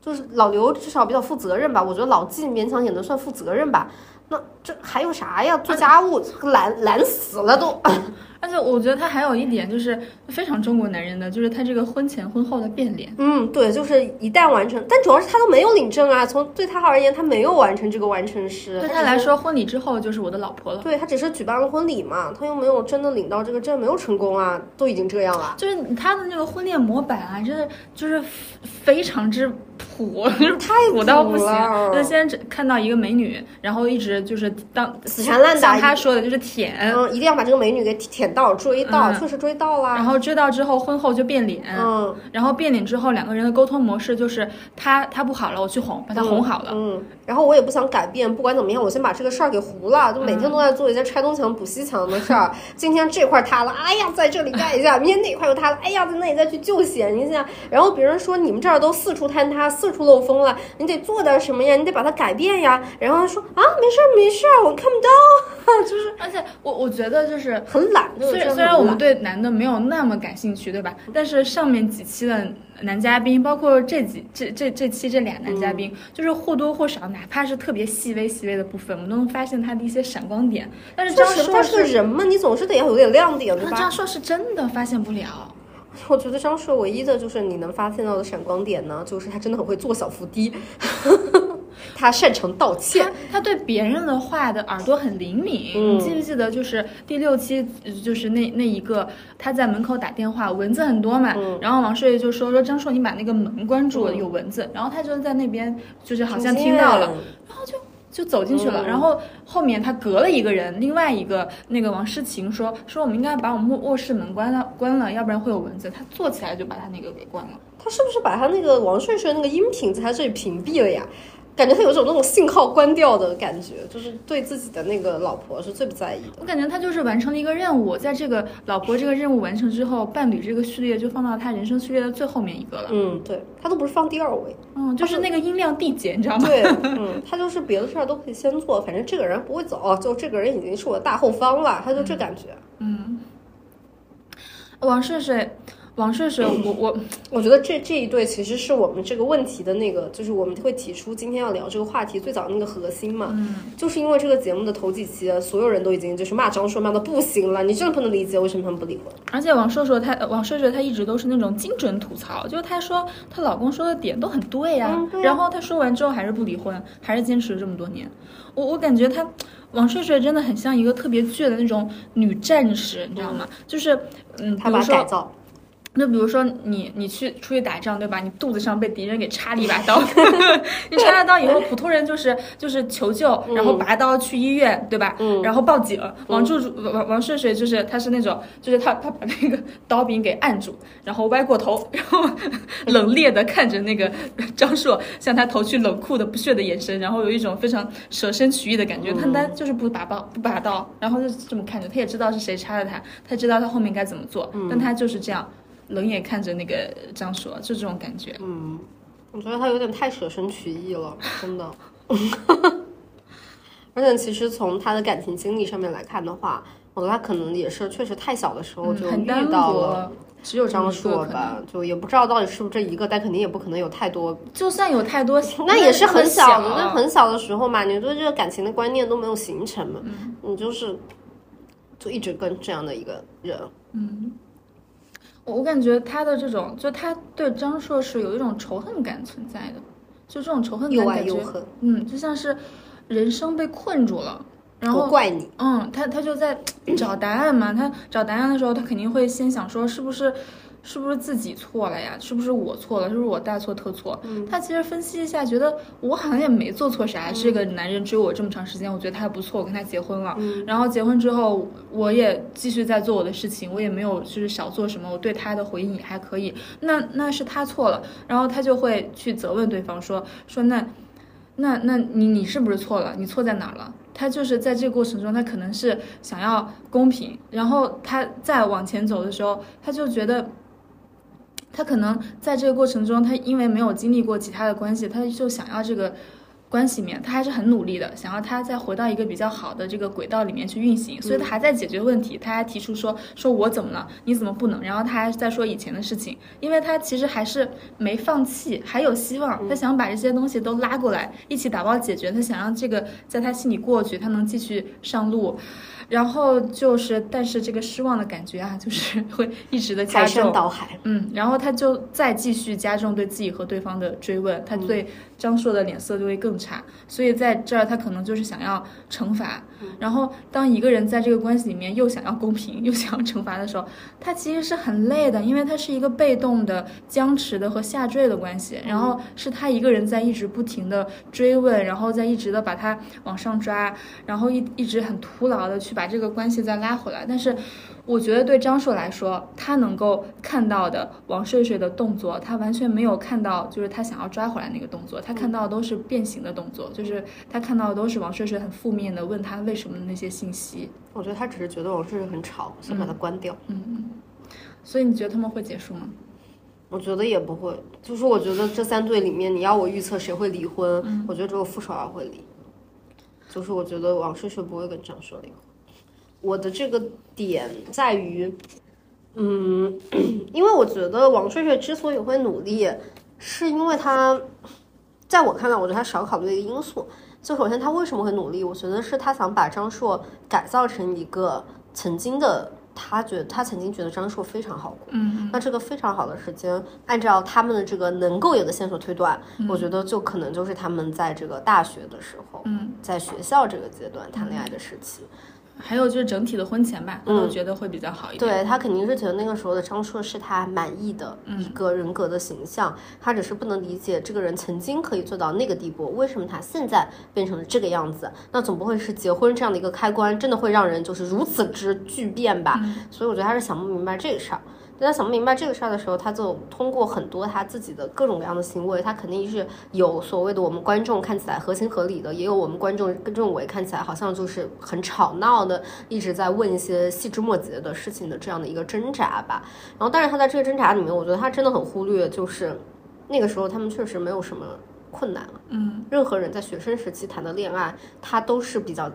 就是老刘至少比较负责任吧，我觉得老纪勉强也能算负责任吧。那这还有啥呀？做家务懒懒死了都。而且我觉得他还有一点就是非常中国男人的，就是他这个婚前婚后的变脸。嗯，对，就是一旦完成，但主要是他都没有领证啊。从对他而言，他没有完成这个完成时。对他来说，婚礼之后就是我的老婆了。对他只是举办了婚礼嘛，他又没有真的领到这个证，没有成功啊，都已经这样了。就是他的那个婚恋模板啊，真的就是非常之土，太土到不行。就先看到一个美女，然后一直就是当死缠烂打，像他说的就是舔，嗯，一定要把这个美女给舔。到追到，确实追到啦。然后追到之后，婚后就变脸。嗯。然后变脸之后，两个人的沟通模式就是他他不好了，我去哄，把他哄好了。嗯。然后我也不想改变，不管怎么样，我先把这个事儿给糊了。就每天都在做一些拆东墙补西墙的事儿。今天这块塌了，哎呀，在这里盖一下；明天那块又塌了，哎呀，在那里再去救险一下。然后别人说你们这儿都四处坍塌，四处漏风了，你得做点什么呀？你得把它改变呀。然后他说啊，没事儿没事儿，我看不到。就是，而且我我觉得就是很懒。虽然虽然我们对男的没有那么感兴趣，对吧？但是上面几期的男嘉宾，包括这几这这这期这俩男嘉宾，就是或多或少，哪怕是特别细微细微的部分，我们都能发现他的一些闪光点。但是张硕是人嘛，你总是得要有点亮点，对吧？张硕是真的发现不了。我觉得张硕唯一的就是你能发现到的闪光点呢，就是他真的很会做小伏低。他擅长道歉，他对别人的话的耳朵很灵敏。你记不记得，就是第六期，就是那那一个他在门口打电话，蚊子很多嘛。然后王睡就说说张硕，你把那个门关住，有蚊子。然后他就在那边，就是好像听到了，然后就就走进去了。然后后面他隔了一个人，另外一个那个王诗晴说说我们应该把我们卧室门关了，关了，要不然会有蚊子。他坐起来就把他那个给关了。他是不是把他那个王睡睡那个音频在他这里屏蔽了呀？感觉他有种那种信号关掉的感觉，就是对自己的那个老婆是最不在意的。我感觉他就是完成了一个任务，在这个老婆这个任务完成之后，伴侣这个序列就放到他人生序列的最后面一个了。嗯，对他都不是放第二位，嗯，就是那个音量递减，你知道吗？对，嗯，他就是别的事儿都可以先做，反正这个人不会走，就这个人已经是我的大后方了，他就这感觉。嗯，王睡睡。王硕硕，我我 我觉得这这一对其实是我们这个问题的那个，就是我们会提出今天要聊这个话题最早那个核心嘛，嗯，就是因为这个节目的头几期，所有人都已经就是骂张硕骂的不行了，你真的不能理解为什么他们不离婚。而且王硕硕他王硕硕他一直都是那种精准吐槽，就是他说她老公说的点都很对呀，然后他说完之后还是不离婚，还是坚持了这么多年。我我感觉他王睡睡真的很像一个特别倔的那种女战士，你知道吗？就是嗯，他把改造。那比如说你你去出去打仗，对吧？你肚子上被敌人给插了一把刀，你插了刀以后，普通人就是就是求救，然后拔刀去医院，对吧？嗯然后报警。王柱柱王王顺顺就是他是那种就是他他把那个刀柄给按住，然后歪过头，然后冷冽的看着那个张硕向他投去冷酷的不屑的眼神，然后有一种非常舍身取义的感觉。他他就是不拔刀不拔刀，然后就这么看着，他也知道是谁插的他，他知道他后面该怎么做，但他就是这样。冷眼看着那个张硕，就这种感觉。嗯，我觉得他有点太舍身取义了，真的。而且其实从他的感情经历上面来看的话，我觉得他可能也是确实太小的时候就遇到了薄，只有张硕硕吧，就也不知道到底是不是这一个，但肯定也不可能有太多。就算有太多，那也是很小的，那很小的时候嘛，你对这个感情的观念都没有形成嘛，嗯你就是就一直跟这样的一个人，我我感觉他的这种，就他对张硕是有一种仇恨感存在的，就这种仇恨感感觉。嗯，就像是人生被困住了，然后怪你，嗯，他他就在找答案嘛。他找答案的时候，他肯定会先想说，是不是是不是自己错了呀？是不是我错了？是不是我大错特错？他其实分析一下，觉得我好像也没做错啥。这个男人追我这么长时间，我觉得他还不错，我跟他结婚了。然后结婚之后，我也继续在做我的事情，我也没有就是少做什么，我对他的回应也还可以。那那是他错了，然后他就会去责问对方说说那。那那你你是不是错了？你错在哪儿了？他就是在这个过程中，他可能是想要公平，然后他再往前走的时候，他就觉得，他可能在这个过程中，他因为没有经历过其他的关系，他就想要这个关系里面，他还是很努力的，想要他再回到一个比较好的这个轨道里面去运行，所以他还在解决问题，他还提出说说我怎么了，你怎么不能？然后他还在说以前的事情，因为他其实还是没放弃，还有希望，他想把这些东西都拉过来，一起打包解决，他想让这个在他心里过去，他能继续上路。然后就是，但是这个失望的感觉啊，就是 会一直的加排山重，倒海。嗯，然后他就再继续加重对自己和对方的追问，他对张硕的脸色就会更差，所以在这儿他可能就是想要惩罚。然后当一个人在这个关系里面又想要公平又想要惩罚的时候，他其实是很累的，因为他是一个被动的、僵持的和下坠的关系，然后是他一个人在一直不停的追问，然后再一直的把他往上抓，然后一一直很徒劳的去把这个关系再拉回来，但是。我觉得对张硕来说，他能够看到的王睡睡的动作，他完全没有看到，就是他想要抓回来那个动作，他看到的都是变形的动作，就是他看到的都是王睡睡很负面的问他为什么的那些信息。我觉得他只是觉得王睡睡很吵，想把它关掉。嗯，所以你觉得他们会结束吗？我觉得也不会，就是我觉得这三对里面，你要我预测谁会离婚，嗯我觉得只有傅首尔会离。就是我觉得王睡睡不会跟张硕离婚。我的这个点在于，嗯，因为我觉得王睡睡之所以会努力，是因为他，在我看来，我觉得他少考虑了一个因素。就首先他为什么会努力？我觉得是他想把张硕改造成一个曾经的，他觉得他曾经觉得张硕非常好过。嗯那这个非常好的时间，按照他们的这个能够有的线索推断，我觉得就可能就是他们在这个大学的时候，嗯，在学校这个阶段谈恋爱的时期。还有就是整体的婚前吧，他都觉得会比较好一点。对他肯定是觉得那个时候的张硕是他满意的一个人格的形象，他只是不能理解这个人曾经可以做到那个地步，为什么他现在变成了这个样子？那总不会是结婚这样的一个开关，真的会让人就是如此之巨变吧？所以我觉得他是想不明白这个事儿。当他想不明白这个事儿的时候，他就通过很多他自己的各种各样的行为，他肯定是有所谓的我们观众看起来合情合理的，也有我们观众认为看起来好像就是很吵闹的，一直在问一些细枝末节的事情的这样的一个挣扎吧。然后，但是他在这个挣扎里面，我觉得他真的很忽略，就是那个时候他们确实没有什么困难了。嗯任何人在学生时期谈的恋爱，他都是比较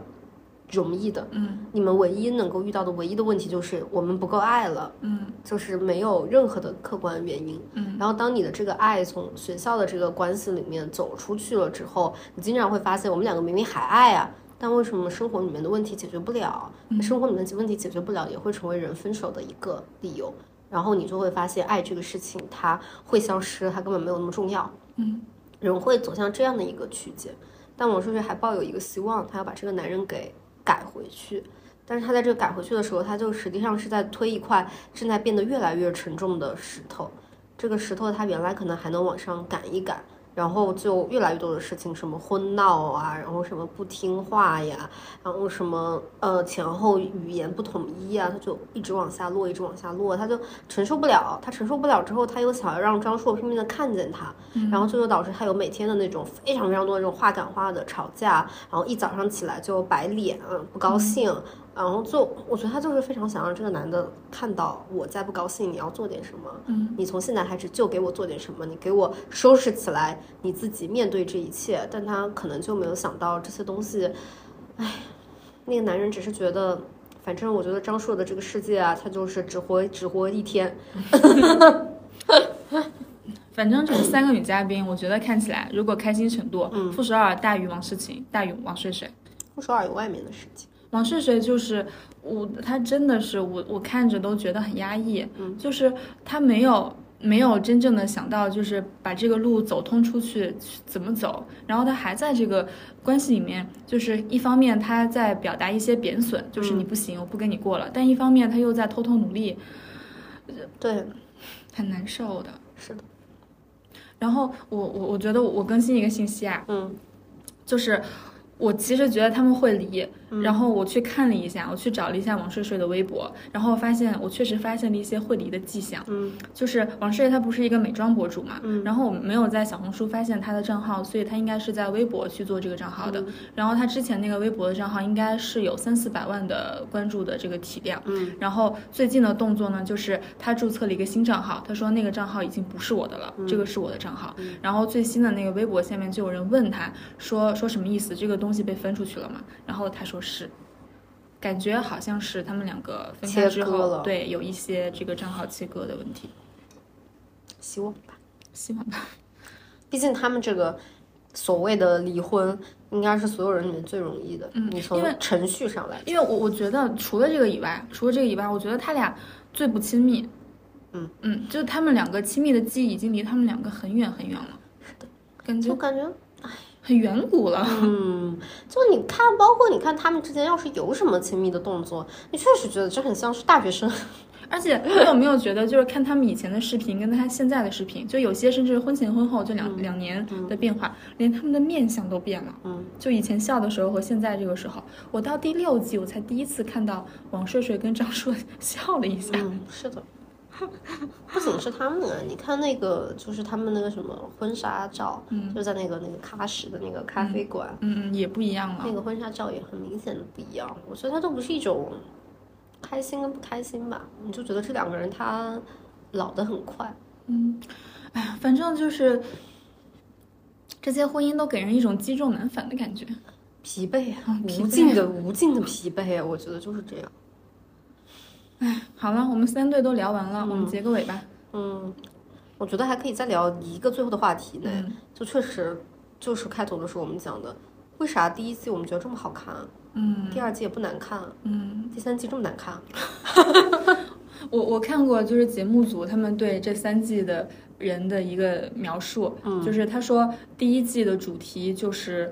容易的。嗯你们唯一能够遇到的唯一的问题就是我们不够爱了。嗯就是没有任何的客观原因。嗯，然后当你的这个爱从学校的这个关系里面走出去了之后，你经常会发现，我们两个明明还爱啊，但为什么生活里面的问题解决不了？生活里面的问题解决不了，也会成为人分手的一个理由。然后你就会发现，爱这个事情它会消失，它根本没有那么重要。嗯，人会走向这样的一个区间。但王睡睡还抱有一个希望，他要把这个男人给改回去。但是他在这个改回去的时候，他就实际上是在推一块正在变得越来越沉重的石头。这个石头它原来可能还能往上赶一赶，然后就越来越多的事情，什么婚闹啊，然后什么不听话呀，然后什么呃前后语言不统一啊，他就一直往下落，一直往下落，他就承受不了。他承受不了之后，他又想要让张硕拼命的看见他，然后这就导致他有每天的那种非常非常多的这种话赶话的吵架，然后一早上起来就摆脸，不高兴。然后就，我觉得他就是非常想让这个男的看到我再不高兴，你要做点什么。嗯，你从现在开始就给我做点什么，你给我收拾起来，你自己面对这一切。但他可能就没有想到这些东西，唉，那个男人只是觉得，反正我觉得张硕的这个世界啊，他就是只活只活一天。反正就是三个女嘉宾，我觉得看起来，如果开心程度，嗯傅首尔大于王诗晴，大于王睡睡。傅首尔有外面的事情。王睡睡就是我，他真的是我，我看着都觉得很压抑。嗯，就是他没有没有真正的想到，就是把这个路走通出去怎么走，然后他还在这个关系里面，就是一方面他在表达一些贬损，就是你不行，我不跟你过了，但一方面他又在偷偷努力，对，很难受的。是的。然后我我我觉得我更新一个信息啊，嗯，就是。我其实觉得他们会离，然后我去看了一下，我去找了一下王睡睡的微博，然后发现我确实发现了一些会离的迹象。嗯，就是王睡睡他不是一个美妆博主嘛，嗯，然后我没有在小红书发现他的账号，所以他应该是在微博去做这个账号的。然后他之前那个微博的账号应该是有三四百万的关注的这个体量。嗯，然后最近的动作呢，就是他注册了一个新账号，他说那个账号已经不是我的了，这个是我的账号。然后最新的那个微博下面就有人问他说说什么意思？这个东西被分出去了。嘛，然后他说是，感觉好像是他们两个分开之后，对，有一些这个账号切割的问题。希望吧，希望吧。毕竟他们这个所谓的离婚，应该是所有人里面最容易的。嗯，你从程序上来，因为我我觉得除了这个以外，除了这个以外，我觉得他俩最不亲密。嗯嗯，就他们两个亲密的记忆已经离他们两个很远很远了。是的，感觉就感觉，唉。很远古了，嗯，就你看，包括你看他们之间要是有什么亲密的动作，你确实觉得这很像是大学生。而且你有没有觉得，就是看他们以前的视频跟他现在的视频，就有些甚至婚前婚后就两、两年的变化，连他们的面相都变了。嗯，就以前笑的时候和现在这个时候，我到第六季我才第一次看到王睡睡跟张硕 笑了一下。嗯，是的。不仅是他们啊，你看那个，就是他们那个什么婚纱照，嗯，就在那个那个喀什的那个咖啡馆，嗯嗯，也不一样了。那个婚纱照也很明显的不一样。我觉得它都不是一种开心跟不开心吧，你就觉得这两个人他老得很快。嗯，哎呀，反正就是这些婚姻都给人一种积重难返的感觉，疲惫啊，无尽的无尽的疲惫啊，我觉得就是这样。哎，好了，我们三队都聊完了，我们结个尾吧。嗯，我觉得还可以再聊一个最后的话题呢，嗯。就确实就是开头的时候我们讲的，为啥第一季我们觉得这么好看，嗯。第二季也不难看，嗯，第三季这么难看？我我看过，就是节目组他们对这三季的人的一个描述，嗯。就是他说第一季的主题就是，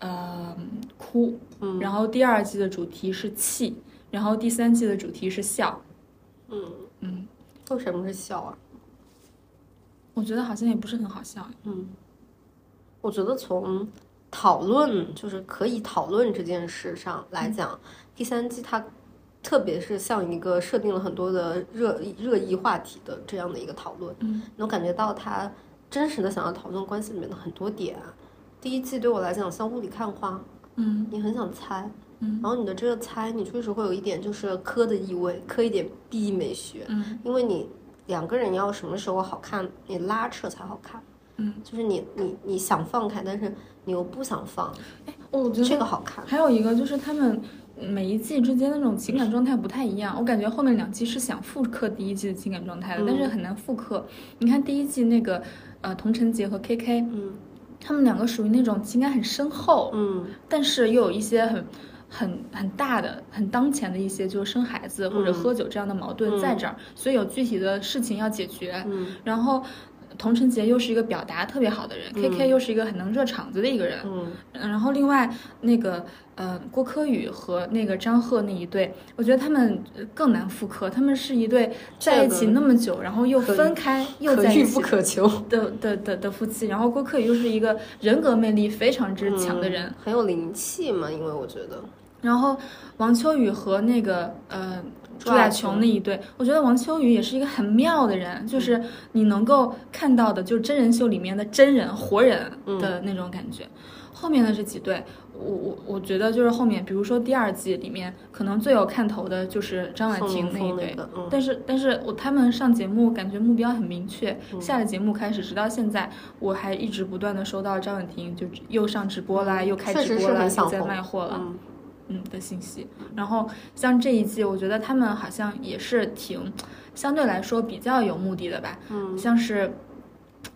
呃，哭，嗯。然后第二季的主题是气，然后第三季的主题是笑。嗯嗯，为什么是笑啊？我觉得好像也不是很好笑。嗯，我觉得从讨论就是可以讨论这件事上来讲，第三季它特别是像一个设定了很多的热热议话题的这样的一个讨论，嗯，能感觉到他真实的想要讨论关系里面的很多点。第一季对我来讲像雾里看花，嗯你很想猜，嗯然后你的这个猜，你确实会有一点就是磕的意味，磕一点 B 美学，嗯因为你两个人要什么时候好看，你拉扯才好看。嗯，就是你你你想放开，但是你又不想放，哎我觉得这个好看。还有一个就是他们每一季之间那种情感状态不太一样，我感觉后面两季是想复刻第一季的情感状态的，嗯但是很难复刻。你看第一季那个呃童晨杰和 KK，嗯他们两个属于那种情感很深厚，嗯但是又有一些很。很很大的、很当前的一些，就是生孩子或者嗯喝酒这样的矛盾在这儿，所以有具体的事情要解决。嗯。然后童晨杰又是一个表达特别好的人，K K 又是一个很能热场子的一个人，嗯，然后另外那个呃郭柯宇和那个张赫那一对，我觉得他们更难复刻，他们是一对在一起那么久，然后又分开又在一起不可求的的的的夫妻，然后郭柯宇又是一个人格魅力非常之强的人，很有灵气嘛，因为我觉得，然后王秋雨和那个呃。朱亚琼那一对，我觉得王秋雨也是一个很妙的人，就是你能够看到的，就是真人秀里面的真人活人的那种感觉。后面的这几对，我我我觉得就是后面，比如说第二季里面，可能最有看头的就是张婉婷那一对。但是但是我他们上节目感觉目标很明确，下了节目开始，直到现在，我还一直不断的收到张婉婷就又上直播啦，又开直播啦，又在卖货了。嗯的信息，然后像这一季，我觉得他们好像也是挺相对来说比较有目的的吧。嗯，像是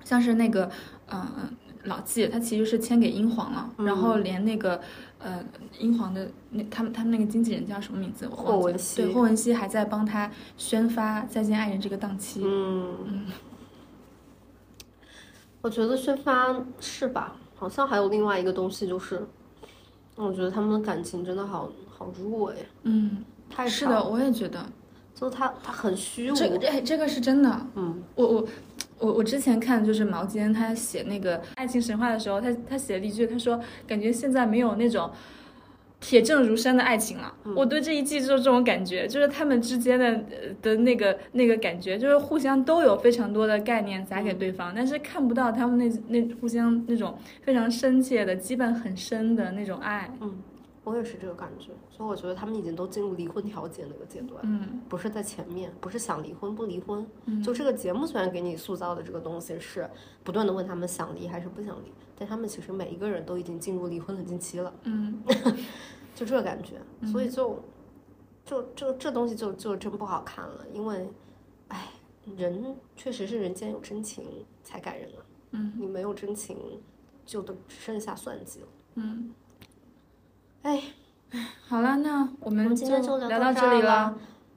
像是那个嗯老纪，他其实是签给英皇了，然后连那个呃英皇的那他们他们那个经纪人叫什么名字？霍文熙。对，霍文熙还在帮他宣发《再见爱人》这个档期。嗯嗯，我觉得宣发是吧？好像还有另外一个东西就是。我觉得他们的感情真的好好弱呀，嗯，太是的，我也觉得，就他他很虚伪，这个哎，这个是真的，嗯，我我我我之前看就是毛尖他写那个爱情神话的时候，他他写了一句，他说感觉现在没有那种。铁证如山的爱情了，我对这一季就是这种感觉，就是他们之间的的那个那个感觉，就是互相都有非常多的概念砸给对方，但是看不到他们那那互相那种非常深切的羁绊很深的那种爱。嗯，我也是这个感觉，所以我觉得他们已经都进入离婚调解那个阶段，嗯，不是在前面，不是想离婚不离婚，嗯，就这个节目虽然给你塑造的这个东西是不断的问他们想离还是不想离。但他们其实每一个人都已经进入离婚冷静期了，嗯，就这感觉，所以就，就这这东西就就真不好看了，因为，哎，人确实是人间有真情才感人啊，嗯，你没有真情，就都只剩下算计了，嗯，哎，好了，那我们今天就聊到这里了。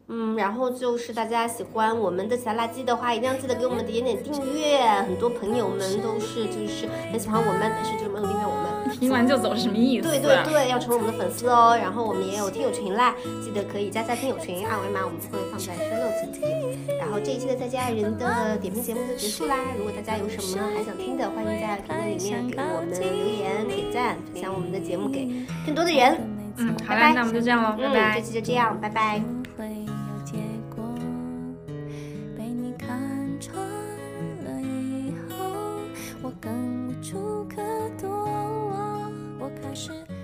嗯，然后就是大家喜欢我们的小垃圾的话，一定要记得给我们点点订阅。很多朋友们都是就是很喜欢我们，但是就没有订阅我们。听完就走是什么意思？对对对，要成为我们的粉丝哦。然后我们也有听友群啦，记得可以加加听友群，二维码我们会放在深六群里。然后这一期的再见爱人的点评节目就结束啦。如果大家有什么还想听的，欢迎在评论里面给我们留言、点赞、分享我们的节目给更多的人。嗯，好嘞，那我们就这样喽，拜拜。这期就这样，拜拜。更无处可躲，我开始。